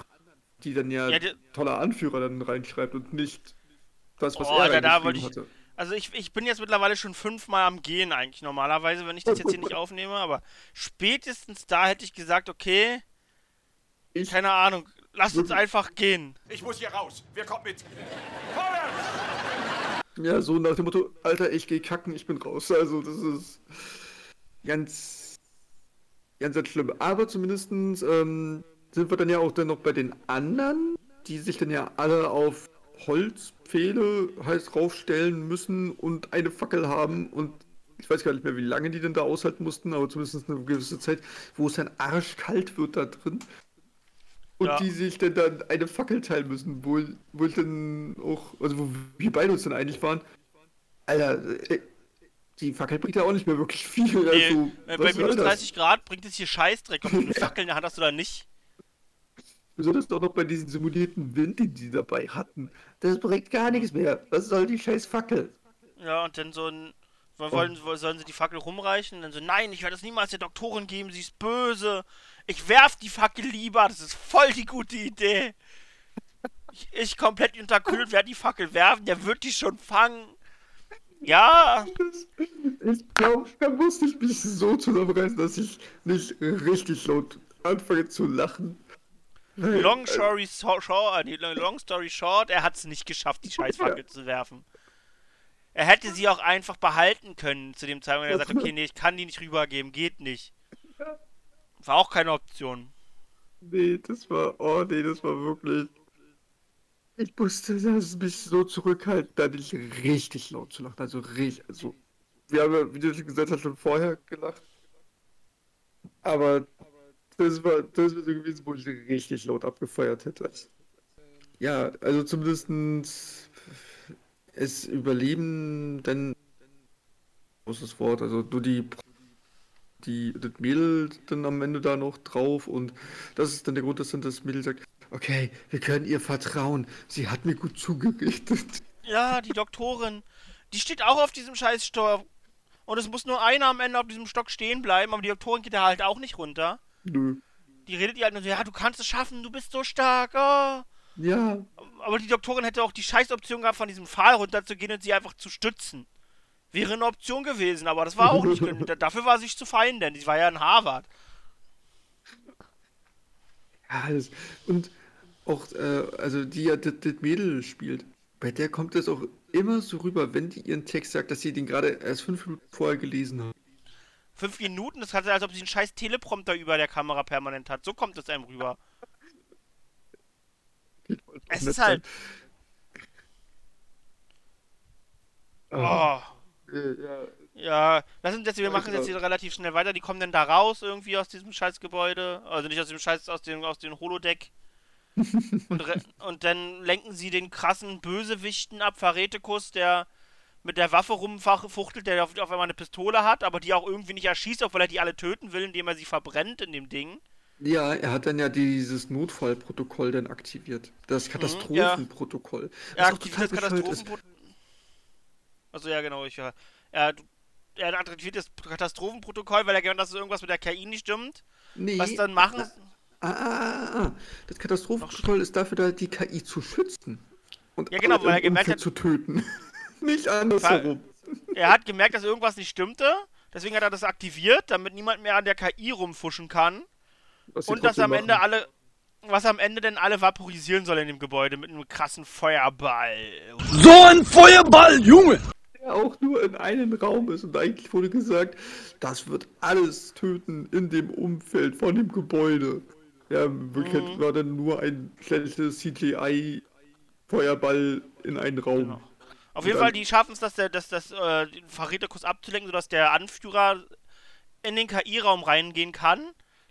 die dann ja, Ja, die- toller Anführer dann reinschreibt und nicht das, was Oh, er da, da ich. hatte. Also ich, ich bin jetzt mittlerweile schon fünfmal am Gehen eigentlich normalerweise, wenn ich das jetzt hier nicht aufnehme, aber spätestens da hätte ich gesagt, okay, keine Ahnung, lass uns einfach gehen. Ich muss hier raus. Wer kommt mit? Ja, so nach dem Motto, Alter, ich geh kacken, ich bin raus. Also das ist ganz, ganz, ganz schlimm. Aber zumindestens ähm, sind wir dann ja auch dann noch bei den anderen, die sich dann ja alle auf Holzpfähle heißt raufstellen müssen und eine Fackel haben und ich weiß gar nicht mehr, wie lange die denn da aushalten mussten, aber zumindest eine gewisse Zeit, wo es dann arschkalt wird da drin. Und Ja. die sich dann, dann eine Fackel teilen müssen, wo, wo ich dann auch, also wo wir beide uns dann einig waren, Alter, äh, die Fackel bringt ja auch nicht mehr wirklich viel. Nee, also, äh, bei minus das? 30 Grad bringt es hier Scheißdreck, ob du eine [LAUGHS] Fackel in der Hand hast oder nicht. Besonders auch noch bei diesem simulierten Wind, den die dabei hatten. Das bringt gar nichts mehr. Was soll die scheiß Fackel? Ja, und dann so ein. wir Wollen, sollen sie die Fackel rumreichen? Und dann so, nein, ich werde das niemals der Doktorin geben, sie ist böse. Ich werf die Fackel lieber, das ist voll die gute Idee. Ich, ich komplett unterkühlt werde die Fackel werfen, der wird die schon fangen. Ja, Ich glaube, da musste ich mich so zusammenreißen, dass ich nicht richtig laut anfange zu lachen. Long story, so, short, äh, long story short, er hat es nicht geschafft, die Scheißfackel zu werfen. Er hätte sie auch einfach behalten können zu dem Zeitpunkt, wenn er sagt, okay, nee, ich kann die nicht rübergeben, geht nicht. War auch keine Option. Nee, das war, oh nee, das war wirklich. Ich musste das mich so zurückhalten, da nicht richtig laut zu lachen. Also richtig, also. Wir haben ja, wie du gesagt hast, schon vorher gelacht. Aber das war, das war so gewesen, wo ich richtig laut abgefeiert hätte. Ja, also zumindest es überleben dann großes Wort, also nur die die, das Mädel dann am Ende da noch drauf und das ist dann der Grund, dass dann das Mädel sagt, okay, wir können ihr vertrauen, sie hat mir gut zugerichtet. Ja, die Doktorin, die steht auch auf diesem scheiß Stock. Und es muss nur einer am Ende auf diesem Stock stehen bleiben, aber die Doktorin geht da halt auch nicht runter. Nö. Die redet ihr halt nur so, ja, du kannst es schaffen, du bist so stark, oh. Ja, Aber die Doktorin hätte auch die Scheißoption gehabt, von diesem Pfahl runterzugehen und sie einfach zu stützen. Wäre eine Option gewesen, aber das war auch nicht. genug. [LAUGHS] Dafür war sie zu fein, denn sie war ja in Harvard. ja das, und auch, äh, also die ja das, das Mädel spielt, bei der kommt es auch immer so rüber, wenn die ihren Text sagt, dass sie den gerade erst fünf Minuten vorher gelesen hat. Fünf Minuten, das hat als ob sie einen scheiß Teleprompter über der Kamera permanent hat. So kommt es einem rüber. Es ist halt. Oh. Ja. Ja, lass uns jetzt, wir Ja, machen jetzt genau. hier relativ schnell weiter. Die kommen dann da raus irgendwie aus diesem Scheißgebäude. Also nicht aus dem Scheiß, aus dem, aus dem Holodeck. [LAUGHS] und, und dann lenken sie den krassen Bösewichten ab, Verrätekus, der mit der Waffe rumfuchtelt, der auf, auf einmal eine Pistole hat, aber die auch irgendwie nicht erschießt, obwohl er die alle töten will, indem er sie verbrennt in dem Ding. Ja, er hat dann ja dieses Notfallprotokoll dann aktiviert. Das Katastrophenprotokoll. Auch aktiviert das total bescheuert ist. Katastrophenprotokoll. Also ja, genau, ich ja. Er, er aktiviert das Katastrophenprotokoll, weil er hat, dass irgendwas mit der KI nicht stimmt. Nee. Was dann machen? Ah, ah, ah, ah. Das Katastrophenprotokoll ist dafür da, die KI zu schützen. Und Ja, genau, weil er gemerkt hat- zu töten. [LAUGHS] Nicht andersherum. Er hat gemerkt, dass irgendwas nicht stimmte. Deswegen hat er das aktiviert, damit niemand mehr an der KI rumfuschen kann. Was sie Und dass am Ende alle. Was am Ende denn alle vaporisieren soll in dem Gebäude mit einem krassen Feuerball. So ein Feuerball, Junge! Der auch nur in einem Raum ist und eigentlich wurde gesagt, das wird alles töten in dem Umfeld von dem Gebäude. Ja, in Wirklichkeit Mhm. war dann nur ein schlechtes CGI-Feuerball in einen Raum. Genau. Auf Und jeden Fall, die schaffen es, dass der, dass das äh, den Verräterkurs abzulenken, sodass der Anführer in den KI-Raum reingehen kann.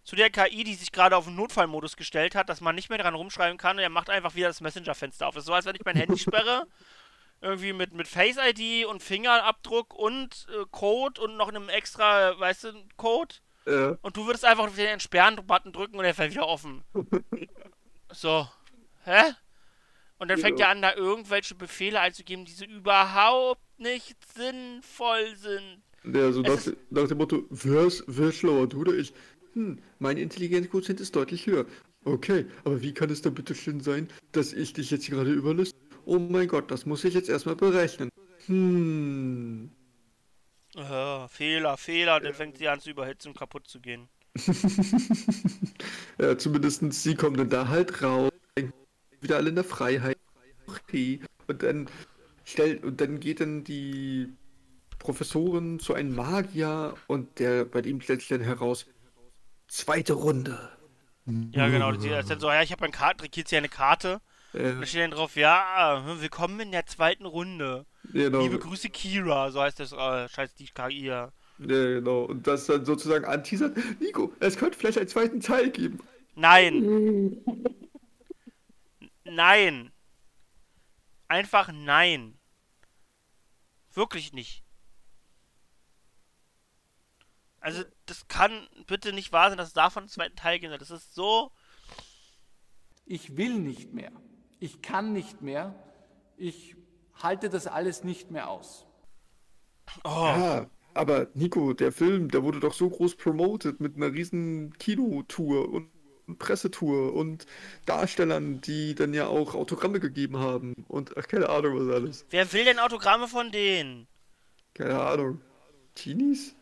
Zu der KI, die sich gerade auf den Notfallmodus gestellt hat, dass man nicht mehr dran rumschreiben kann. Und er macht einfach wieder das Messenger-Fenster auf. Das ist so, als wenn ich mein Handy [LAUGHS] sperre. Irgendwie mit, mit Face-ID und Fingerabdruck und äh, Code und noch einem extra, weißt du, Code. Ja. Und du würdest einfach auf den Entsperren-Button drücken und er fällt wieder offen. [LAUGHS] So. Hä? Und dann fängt Genau. er an, da irgendwelche Befehle einzugeben, die so überhaupt nicht sinnvoll sind. Ja, so nach, ist- nach dem Motto, wer ist, wer schlauer, du oder ich? Hm, mein Intelligenzquotient ist deutlich höher. Okay, aber wie kann es denn bitte schön sein, dass ich dich jetzt gerade überliste? Oh mein Gott, das muss ich jetzt erstmal berechnen. Hm. Äh, Fehler, Fehler. Dann fängt sie an zu überhitzen und kaputt zu gehen. [LAUGHS] Ja, zumindest sie kommen dann da halt raus, wieder alle in der Freiheit. Okay. Und dann stellt und dann geht dann die Professorin zu einem Magier und der bei ihm stellt sich dann heraus, zweite Runde. Ja, genau. Die ist dann so, ja, ich habe einen Kartentrick, hier ist ja eine Karte. Und da steht dann drauf, ja, hm, willkommen in der zweiten Runde. Genau. Liebe Grüße, Kira, so heißt das, äh, scheiß die KI. Ja. Ja, genau. Und das dann sozusagen anteasert. Nico, es könnte vielleicht einen zweiten Teil geben. Nein. [LAUGHS] Nein. Einfach nein. Wirklich nicht. Also, das kann bitte nicht wahr sein, dass es davon einen zweiten Teil geben soll. Das ist so. Ich will nicht mehr. Ich kann nicht mehr. Ich halte das alles nicht mehr aus. Oh. Ja, aber Nico, der Film, der wurde doch so groß promoted mit einer riesen Kinotour und Pressetour und Darstellern, die dann ja auch Autogramme gegeben haben und ach, keine Ahnung was alles. Wer will denn Autogramme von denen? Keine Ahnung. Teenies?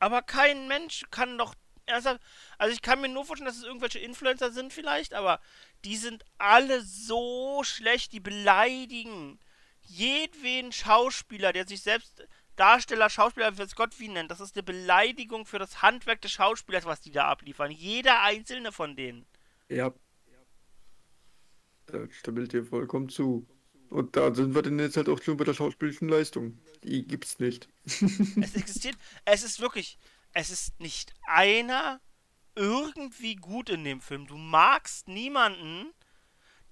Aber kein Mensch kann doch ernsthaft. Also ich kann mir nur vorstellen, dass es irgendwelche Influencer sind vielleicht, aber die sind alle so schlecht, die beleidigen jedwen Schauspieler, der sich selbst Darsteller, Schauspieler, weiß Gott wie nennt. Das ist eine Beleidigung für das Handwerk des Schauspielers, was die da abliefern. Jeder einzelne von denen. Ja. Da stimme ich dir vollkommen zu. Und da sind wir dann jetzt halt auch schon bei der schauspielischen Leistung. Die gibt's nicht. [LAUGHS] Es existiert, es ist wirklich, es ist nicht einer irgendwie gut in dem Film. Du magst niemanden.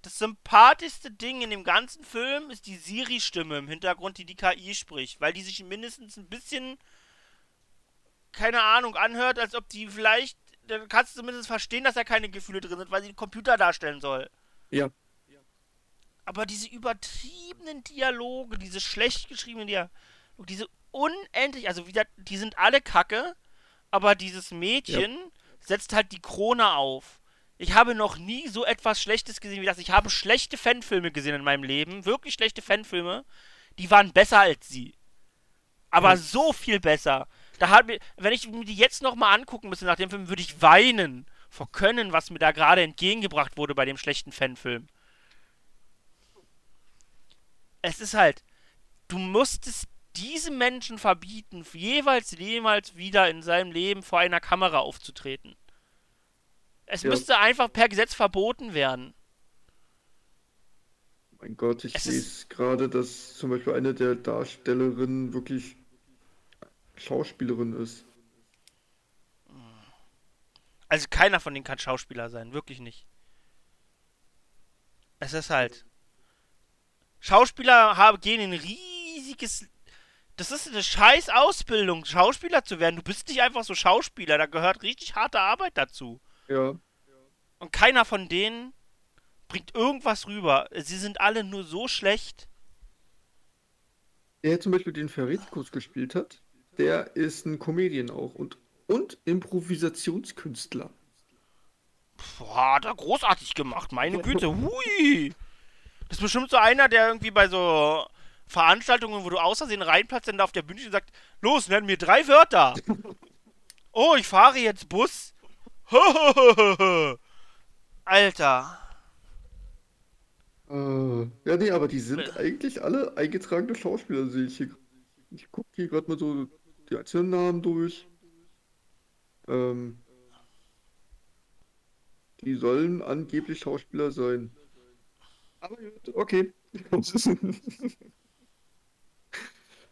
Das sympathischste Ding in dem ganzen Film ist die Siri-Stimme im Hintergrund, die die KI spricht, weil die sich mindestens ein bisschen, keine Ahnung, anhört, als ob die vielleicht, dann kannst du zumindest verstehen, dass da keine Gefühle drin sind, weil sie den Computer darstellen soll. Ja. Aber diese übertriebenen Dialoge, diese schlecht geschriebenen Dialoge, diese unendlich, also wieder, die sind alle kacke, aber dieses Mädchen setzt halt die Krone auf. Ich habe noch nie so etwas Schlechtes gesehen wie das. Ich habe schlechte Fanfilme gesehen in meinem Leben, wirklich schlechte Fanfilme, die waren besser als sie. Aber so viel besser. Da hat mir, wenn ich mir die jetzt nochmal angucken müsste nach dem Film, würde ich weinen vor Können, was mir da gerade entgegengebracht wurde bei dem schlechten Fanfilm. Es ist halt, du musstest diesem Menschen verbieten, jeweils jemals wieder in seinem Leben vor einer Kamera aufzutreten. Es Ja. müsste einfach per Gesetz verboten werden. Mein Gott, ich Es lese gerade, dass zum Beispiel eine der Darstellerinnen wirklich Schauspielerin ist. Also keiner von denen kann Schauspieler sein, wirklich nicht. Es ist halt. Schauspieler haben, gehen in ein riesiges. Das ist eine scheiß Ausbildung, Schauspieler zu werden. Du bist nicht einfach so Schauspieler, da gehört richtig harte Arbeit dazu. Ja. Und keiner von denen bringt irgendwas rüber. Sie sind alle nur so schlecht. Der zum Beispiel den Verrätikus gespielt hat, der ist ein Comedian auch und, und Improvisationskünstler. Boah, hat er großartig gemacht, meine Güte. Hui. Das ist bestimmt so einer, der irgendwie bei so Veranstaltungen, wo du aus Versehen reinplatzt, dann da auf der Bühne und sagt, los, nenn mir drei Wörter. [LAUGHS] oh, ich fahre jetzt Bus. [LAUGHS] Alter. Äh, ja, nee, aber die sind eigentlich alle eingetragene Schauspieler, sehe ich hier. Ich gucke hier gerade mal so die einzelnen Namen durch. Ähm, die sollen angeblich Schauspieler sein. Aber gut, okay. [LAUGHS]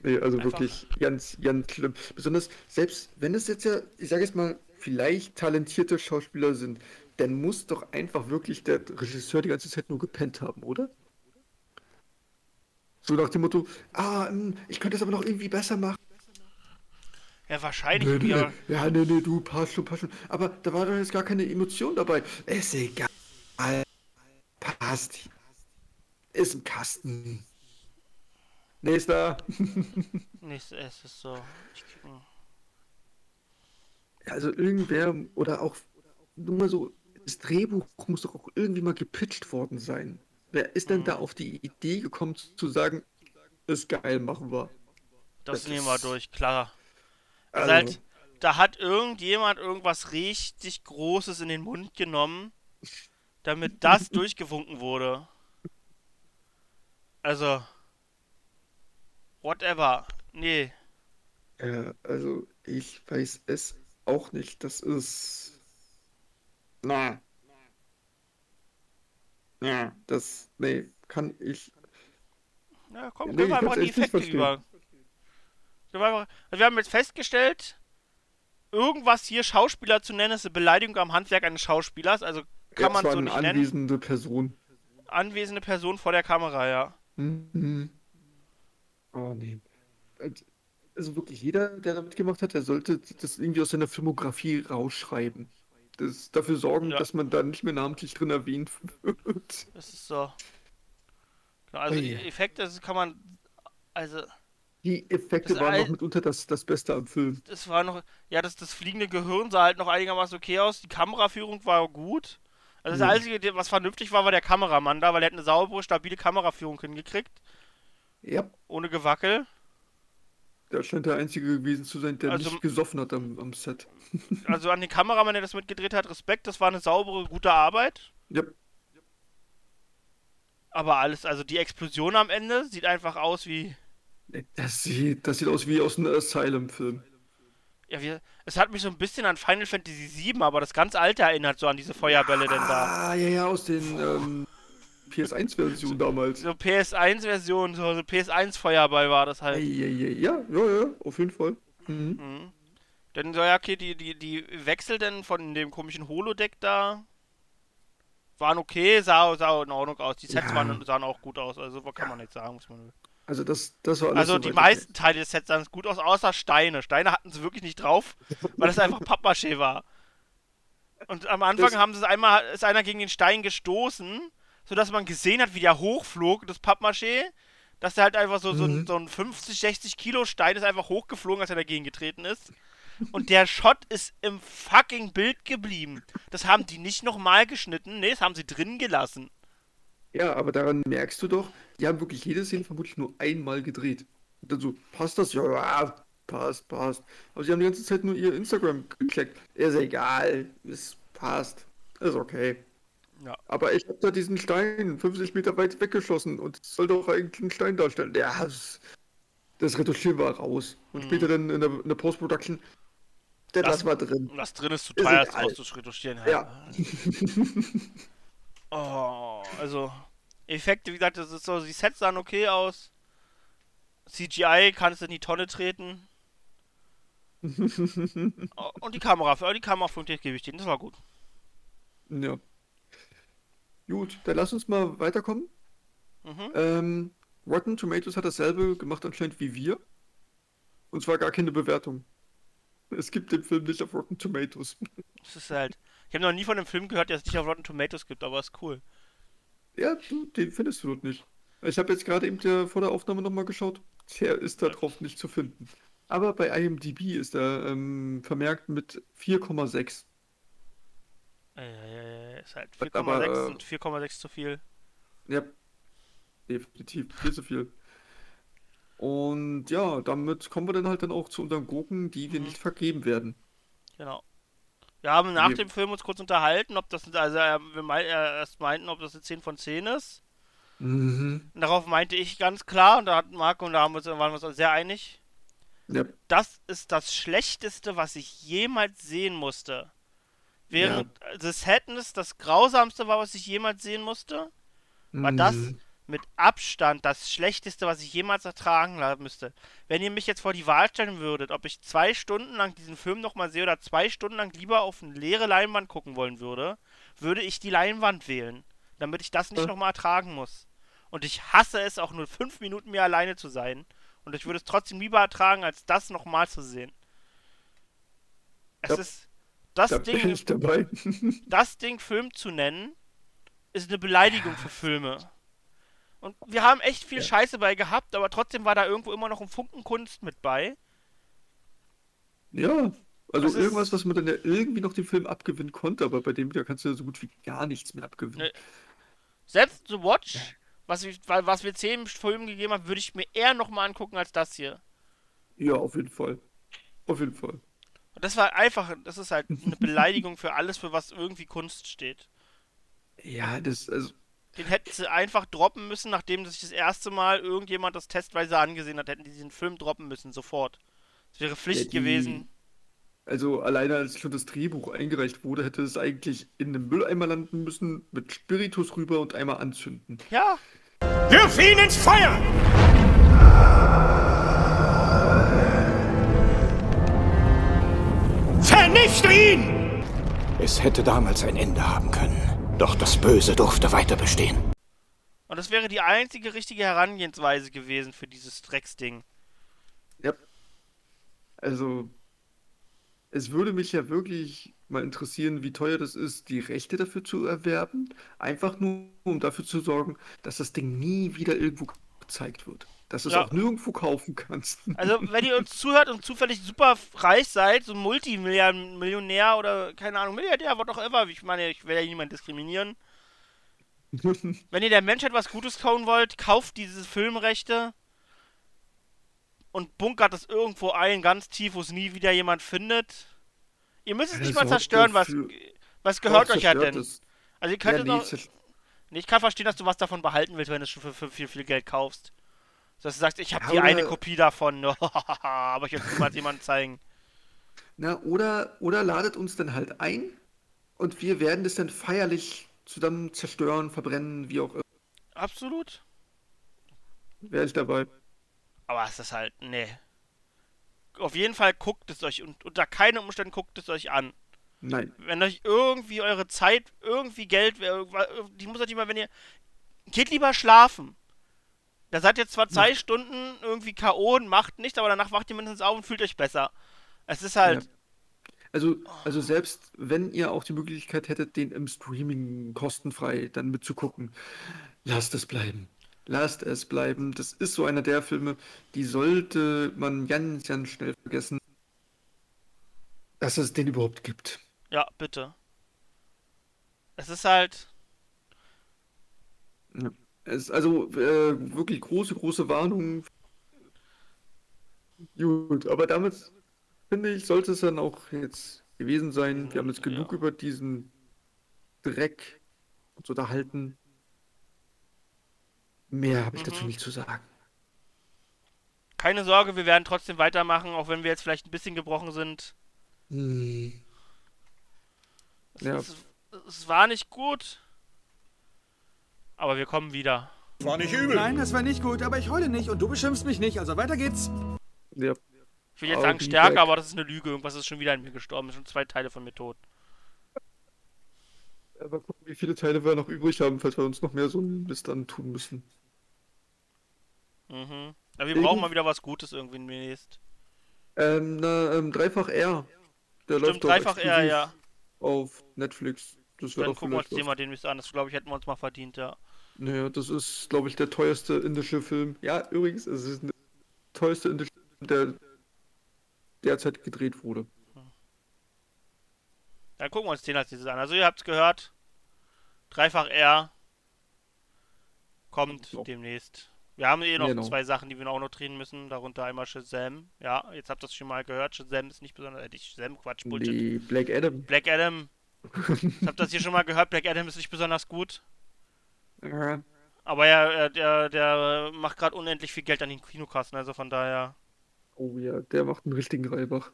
nee, also Einfach- wirklich ganz, ganz schlimm. Besonders, selbst wenn es jetzt ja, ich sage jetzt mal, vielleicht talentierte Schauspieler sind, dann muss doch einfach wirklich der Regisseur die ganze Zeit nur gepennt haben, oder? So nach dem Motto, ah, hm, ich könnte es aber noch irgendwie besser machen. Ja, wahrscheinlich. Nee, nee, ja. ja, nee, nee, du, passt schon, passt schon. Aber da war doch jetzt gar keine Emotion dabei. Ist egal. Basti. Ist im Kasten. Nächster. [LAUGHS] Nächste, es ist so. Also irgendwer oder auch nur mal so, das Drehbuch muss doch auch irgendwie mal gepitcht worden sein. Wer ist denn Mhm. da auf die Idee gekommen zu sagen, ist geil, machen wir. Das, Das nehmen wir durch, klar. Also- halt, da hat irgendjemand irgendwas richtig Großes in den Mund genommen, damit das [LAUGHS] durchgewunken wurde. Also. Whatever. Nee. Ja, also ich weiß es auch nicht. Das ist. Na. Ja, das. Nee, kann ich. Na komm, Nee, ich wir einfach die Effekte über. Also wir haben jetzt festgestellt, irgendwas hier Schauspieler zu nennen, ist eine Beleidigung am Handwerk eines Schauspielers. Also kann Ja, man so nicht nennen. anwesende Person. Anwesende Person vor der Kamera, ja. Mhm. Oh nee. Also wirklich jeder, der da mitgemacht hat, der sollte das irgendwie aus seiner Filmografie rausschreiben. Das dafür sorgen, Ja. dass man da nicht mehr namentlich drin erwähnt wird. Das ist so. Genau, also die Ui. Effekte, das kann man. Also, Die Effekte waren noch mitunter das, das Beste am Film. das war noch. Ja, das, das fliegende Gehirn sah halt noch einigermaßen okay aus. Die Kameraführung war gut. Also das Ja. Einzige, was vernünftig war, war der Kameramann da, weil er hat eine saubere, stabile Kameraführung hingekriegt. Ja, Ohne Gewackel. der scheint der Einzige gewesen zu sein, der Also- nicht gesoffen hat am, am Set. [LAUGHS] Also an den Kameramann, der das mitgedreht hat, Respekt, das war eine saubere, gute Arbeit. Ja, Aber alles, also die Explosion am Ende sieht einfach aus wie. das sieht, das sieht aus wie aus einem Asylum-Film. Ja, wie, es hat mich so ein bisschen an Final Fantasy VII, aber das ganz alte erinnert so an diese Feuerbälle denn da. Ah, ja, ja, aus den ähm, PS1-Versionen damals. So PS1-Version, so, so PS1-Feuerball war das halt. Ja, ja, ja, ja, ja, auf jeden Fall. Mhm. Mhm. Dann so, ja, okay, die, die, die Wechsel denn von dem komischen Holodeck da waren okay, sah, sah in Ordnung aus. Die Sets Ja. waren, sahen auch gut aus, also kann man nicht sagen, muss man. Also das, das war alles Also soweit die okay. meisten Teile des Sets sahen gut aus, außer Steine. Steine hatten sie wirklich nicht drauf, weil es einfach [LAUGHS] Pappmaché war. Und am Anfang Das- haben sie es einmal, ist einer gegen den Stein gestoßen, sodass man gesehen hat, wie der hochflog, das Pappmaché. Dass der halt einfach so, Mhm. so ein 50, 60 Kilo Stein ist einfach hochgeflogen, als er dagegen getreten ist. Und der Shot ist im fucking Bild geblieben. Das haben die nicht nochmal geschnitten, nee, das haben sie drin gelassen. Ja, aber daran merkst du doch, die haben wirklich jede Szene vermutlich nur einmal gedreht. Und dann so, passt das? Ja, ja, passt, passt. Aber sie haben die ganze Zeit nur ihr Instagram gecheckt. Ist egal, es passt. Ist okay. Ja. Aber ich hab da diesen Stein 50 Meter weit weggeschossen und es soll doch eigentlich einen Stein darstellen. Ja, das, das retuschieren wir raus. Und Mhm. später dann in der, der Post-Production, der Das- das war drin. Das drin ist zu teuer, das auszuretuschieren. Ja. [LAUGHS] Oh, also Effekte, wie gesagt, das ist so, die Sets sahen okay aus. CGI kannst du in die Tonne treten. [LAUGHS] Oh, Und die Kamera, für die Kamerafunktion gebe ich denen, das war gut. Ja. Gut, dann lass uns mal weiterkommen. Mhm. Ähm, Rotten Tomatoes hat dasselbe gemacht anscheinend wie wir. Und zwar gar keine Bewertung. Es gibt den Film nicht auf Rotten Tomatoes. [LAUGHS] Das ist halt. Ich habe noch nie von einem Film gehört, der es nicht auf Rotten Tomatoes gibt, aber ist cool. Ja, du, den findest du dort nicht. Ich habe jetzt gerade eben der, vor der Aufnahme nochmal geschaut. Der ist da drauf nicht zu finden. Aber bei IMDb ist er ähm, vermerkt mit 4,6. Äh, ist halt Aber, 4,6 äh, und 4,6 zu viel. Ja, definitiv viel zu viel. Und ja, damit kommen wir dann halt dann auch zu unseren Gurken, die wir nicht vergeben werden. Genau. Wir haben nach Wir- dem Film uns kurz unterhalten, ob das, also äh, wir mein, äh, erst meinten, ob das eine 10 von 10 ist. Mhm. Und darauf meinte ich ganz klar, und da hat Marco und da haben wir uns, waren wir uns sehr einig, Ja. das ist das Schlechteste, was ich jemals sehen musste. Während The Sadness das Grausamste war, was ich jemals sehen musste, war das Mhm. mit Abstand das Schlechteste, was ich jemals ertragen haben müsste. Wenn ihr mich jetzt vor die Wahl stellen würdet, ob ich zwei Stunden lang diesen Film nochmal sehe oder zwei Stunden lang lieber auf eine leere Leinwand gucken wollen würde, würde ich die Leinwand wählen, damit ich das nicht Ja. nochmal ertragen muss. Und ich hasse es, auch nur fünf Minuten mehr alleine zu sein. Und ich würde es trotzdem lieber ertragen, als das nochmal zu sehen. Es Ja. ist das Da Ding, [LAUGHS] das Ding Film zu nennen, ist eine Beleidigung für Filme. Und wir haben echt viel Scheiße bei gehabt, aber trotzdem war da irgendwo immer noch ein Funken Kunst mit bei. Ja, also Das ist- irgendwas, was man dann ja irgendwie noch dem Film abgewinnen konnte, aber bei dem wieder kannst du ja so gut wie gar nichts mehr abgewinnen. Ne. Selbst The Watch, was, ich, wa- was wir zehn Filmen gegeben haben, würde ich mir eher nochmal angucken als das hier. Ja, auf jeden Fall. Auf jeden Fall. Und das war einfach, das ist halt eine Beleidigung für alles, für was irgendwie Kunst steht. Ja, das, also, Den hätten sie einfach droppen müssen, nachdem sich das erste Mal irgendjemand das testweise angesehen hat, hätten die diesen Film droppen müssen, sofort. Das wäre Pflicht Ja, die- gewesen. also alleine als schon das Drehbuch eingereicht wurde, hätte es eigentlich in einem Mülleimer landen müssen, mit Spiritus rüber und einmal anzünden. Ja. Wirf ihn ins Feuer! Vernichte ihn! Es hätte damals ein Ende haben können. Doch das Böse durfte weiter bestehen. Und das wäre die einzige richtige Herangehensweise gewesen für dieses Drecksding. Ja. Also, es würde mich ja wirklich mal interessieren, wie teuer das ist, die Rechte dafür zu erwerben. Einfach nur, um dafür zu sorgen, dass das Ding nie wieder irgendwo gezeigt wird. Dass du es Ja. auch nirgendwo kaufen kannst. [LAUGHS] Also, wenn ihr uns zuhört und zufällig super reich seid, so Multimillionär oder keine Ahnung, Milliardär, was auch immer, ich meine, ich will ja niemanden diskriminieren. [LAUGHS] Wenn ihr der Menschheit was Gutes tun wollt, kauft diese Filmrechte und bunkert es irgendwo ein, ganz tief, wo es nie wieder jemand findet. Ihr müsst es nicht mal sorgt zerstören, was, was gehört euch ja denn? es. Also ihr könnt Ja, es nee, auch... Nee, ich kann verstehen, dass du was davon behalten willst, wenn du es schon für, für viel, viel Geld kaufst. Dass du sagst, ich habe Ja, die eine oder- Kopie davon, [LAUGHS] aber ich will es niemals jemandem zeigen. Na, oder, oder ladet uns dann halt ein und wir werden das dann feierlich zusammen zerstören, verbrennen, wie auch immer. Absolut. Wäre ich dabei. Aber es ist halt, nee. Auf jeden Fall guckt es euch und unter keinen Umständen guckt es euch an. Nein. Wenn euch irgendwie eure Zeit, irgendwie Geld, die muss euch immer, wenn ihr. Geht lieber schlafen. Da seid ihr zwar zwei Stunden irgendwie K.O. und macht nichts, aber danach wacht ihr mindestens auf und fühlt euch besser. Es ist halt. Ja. Also, also selbst wenn ihr auch die Möglichkeit hättet, den im Streaming kostenfrei dann mitzugucken, lasst es bleiben. Lasst es bleiben. Das ist so einer der Filme, die sollte man ganz, ganz schnell vergessen, dass es den überhaupt gibt. Ja, bitte. Es ist halt. Ja. Es also äh, wirklich große, große Warnung. Gut, aber damit finde ich, sollte es dann auch jetzt gewesen sein. Wir haben jetzt genug über diesen Dreck uns unterhalten. Mehr habe ich dazu Mhm. nicht zu sagen. Keine Sorge, wir werden trotzdem weitermachen, auch wenn wir jetzt vielleicht ein bisschen gebrochen sind. Hm. Es, Ja. es, es war nicht gut. Aber wir kommen wieder. War nicht übel. Nein, das war nicht gut, aber ich heule nicht und du beschimpfst mich nicht, also weiter geht's. Ja. Ich will jetzt sagen stärker, back. aber das ist eine Lüge. Irgendwas ist schon wieder in mir gestorben. Es sind schon zwei Teile von mir tot. Aber gucken, wie viele Teile wir noch übrig haben, falls wir uns noch mehr so ein Mist antun müssen. Mhm. Aber wir Irgend- brauchen mal wieder was Gutes irgendwie demnächst. Ähm, na, ähm, Dreifach R. Der Stimmt, läuft Dreifach R, ja. Auf Netflix. Das wäre Dann doch gucken wir uns den mal demnächst an. Das glaube ich, hätten wir uns mal verdient, ja. Naja, das ist, glaube ich, der teuerste indische Film. Ja, übrigens, es ist der teuerste indische Film, der derzeit gedreht wurde. Dann gucken wir uns den als dieses an. Also ihr habt's gehört. Dreifach R kommt demnächst. Wir haben eh noch Genau. zwei Sachen, die wir auch noch drehen müssen. Darunter einmal Shazam. Ja, jetzt habt ihr das schon mal gehört. Shazam ist nicht besonders... Äh, Shazam, Quatsch, Bullshit. Die Black Adam. Black Adam. [LAUGHS] Jetzt habt ihr das hier schon mal gehört. Black Adam ist nicht besonders gut. Aber ja, er- der, der macht gerade unendlich viel Geld an den Kinokassen. Also von daher... Oh ja, der macht einen richtigen Reibach.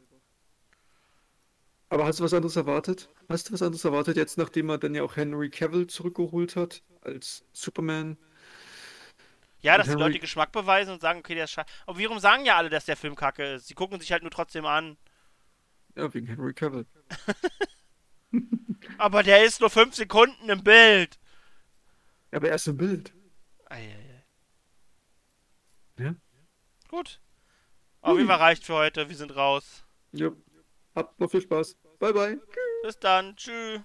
Aber hast du was anderes erwartet? Hast du was anderes erwartet jetzt, nachdem er dann ja auch Henry Cavill zurückgeholt hat als Superman? Ja, Und dass die Leute Geschmack beweisen und sagen, okay, der ist scheiße. Aber warum sagen ja alle, dass der Film kacke ist? Sie gucken sich halt nur trotzdem an. Ja, wegen Henry Cavill. [LAUGHS] Aber der ist nur fünf Sekunden im Bild. Ja, aber er ist im Bild. Eieiei. Ja? Gut. Auf jeden Fall reicht für heute. Wir sind raus. Ja. Habt noch viel Spaß. Bye, bye. Bis dann. Tschüss.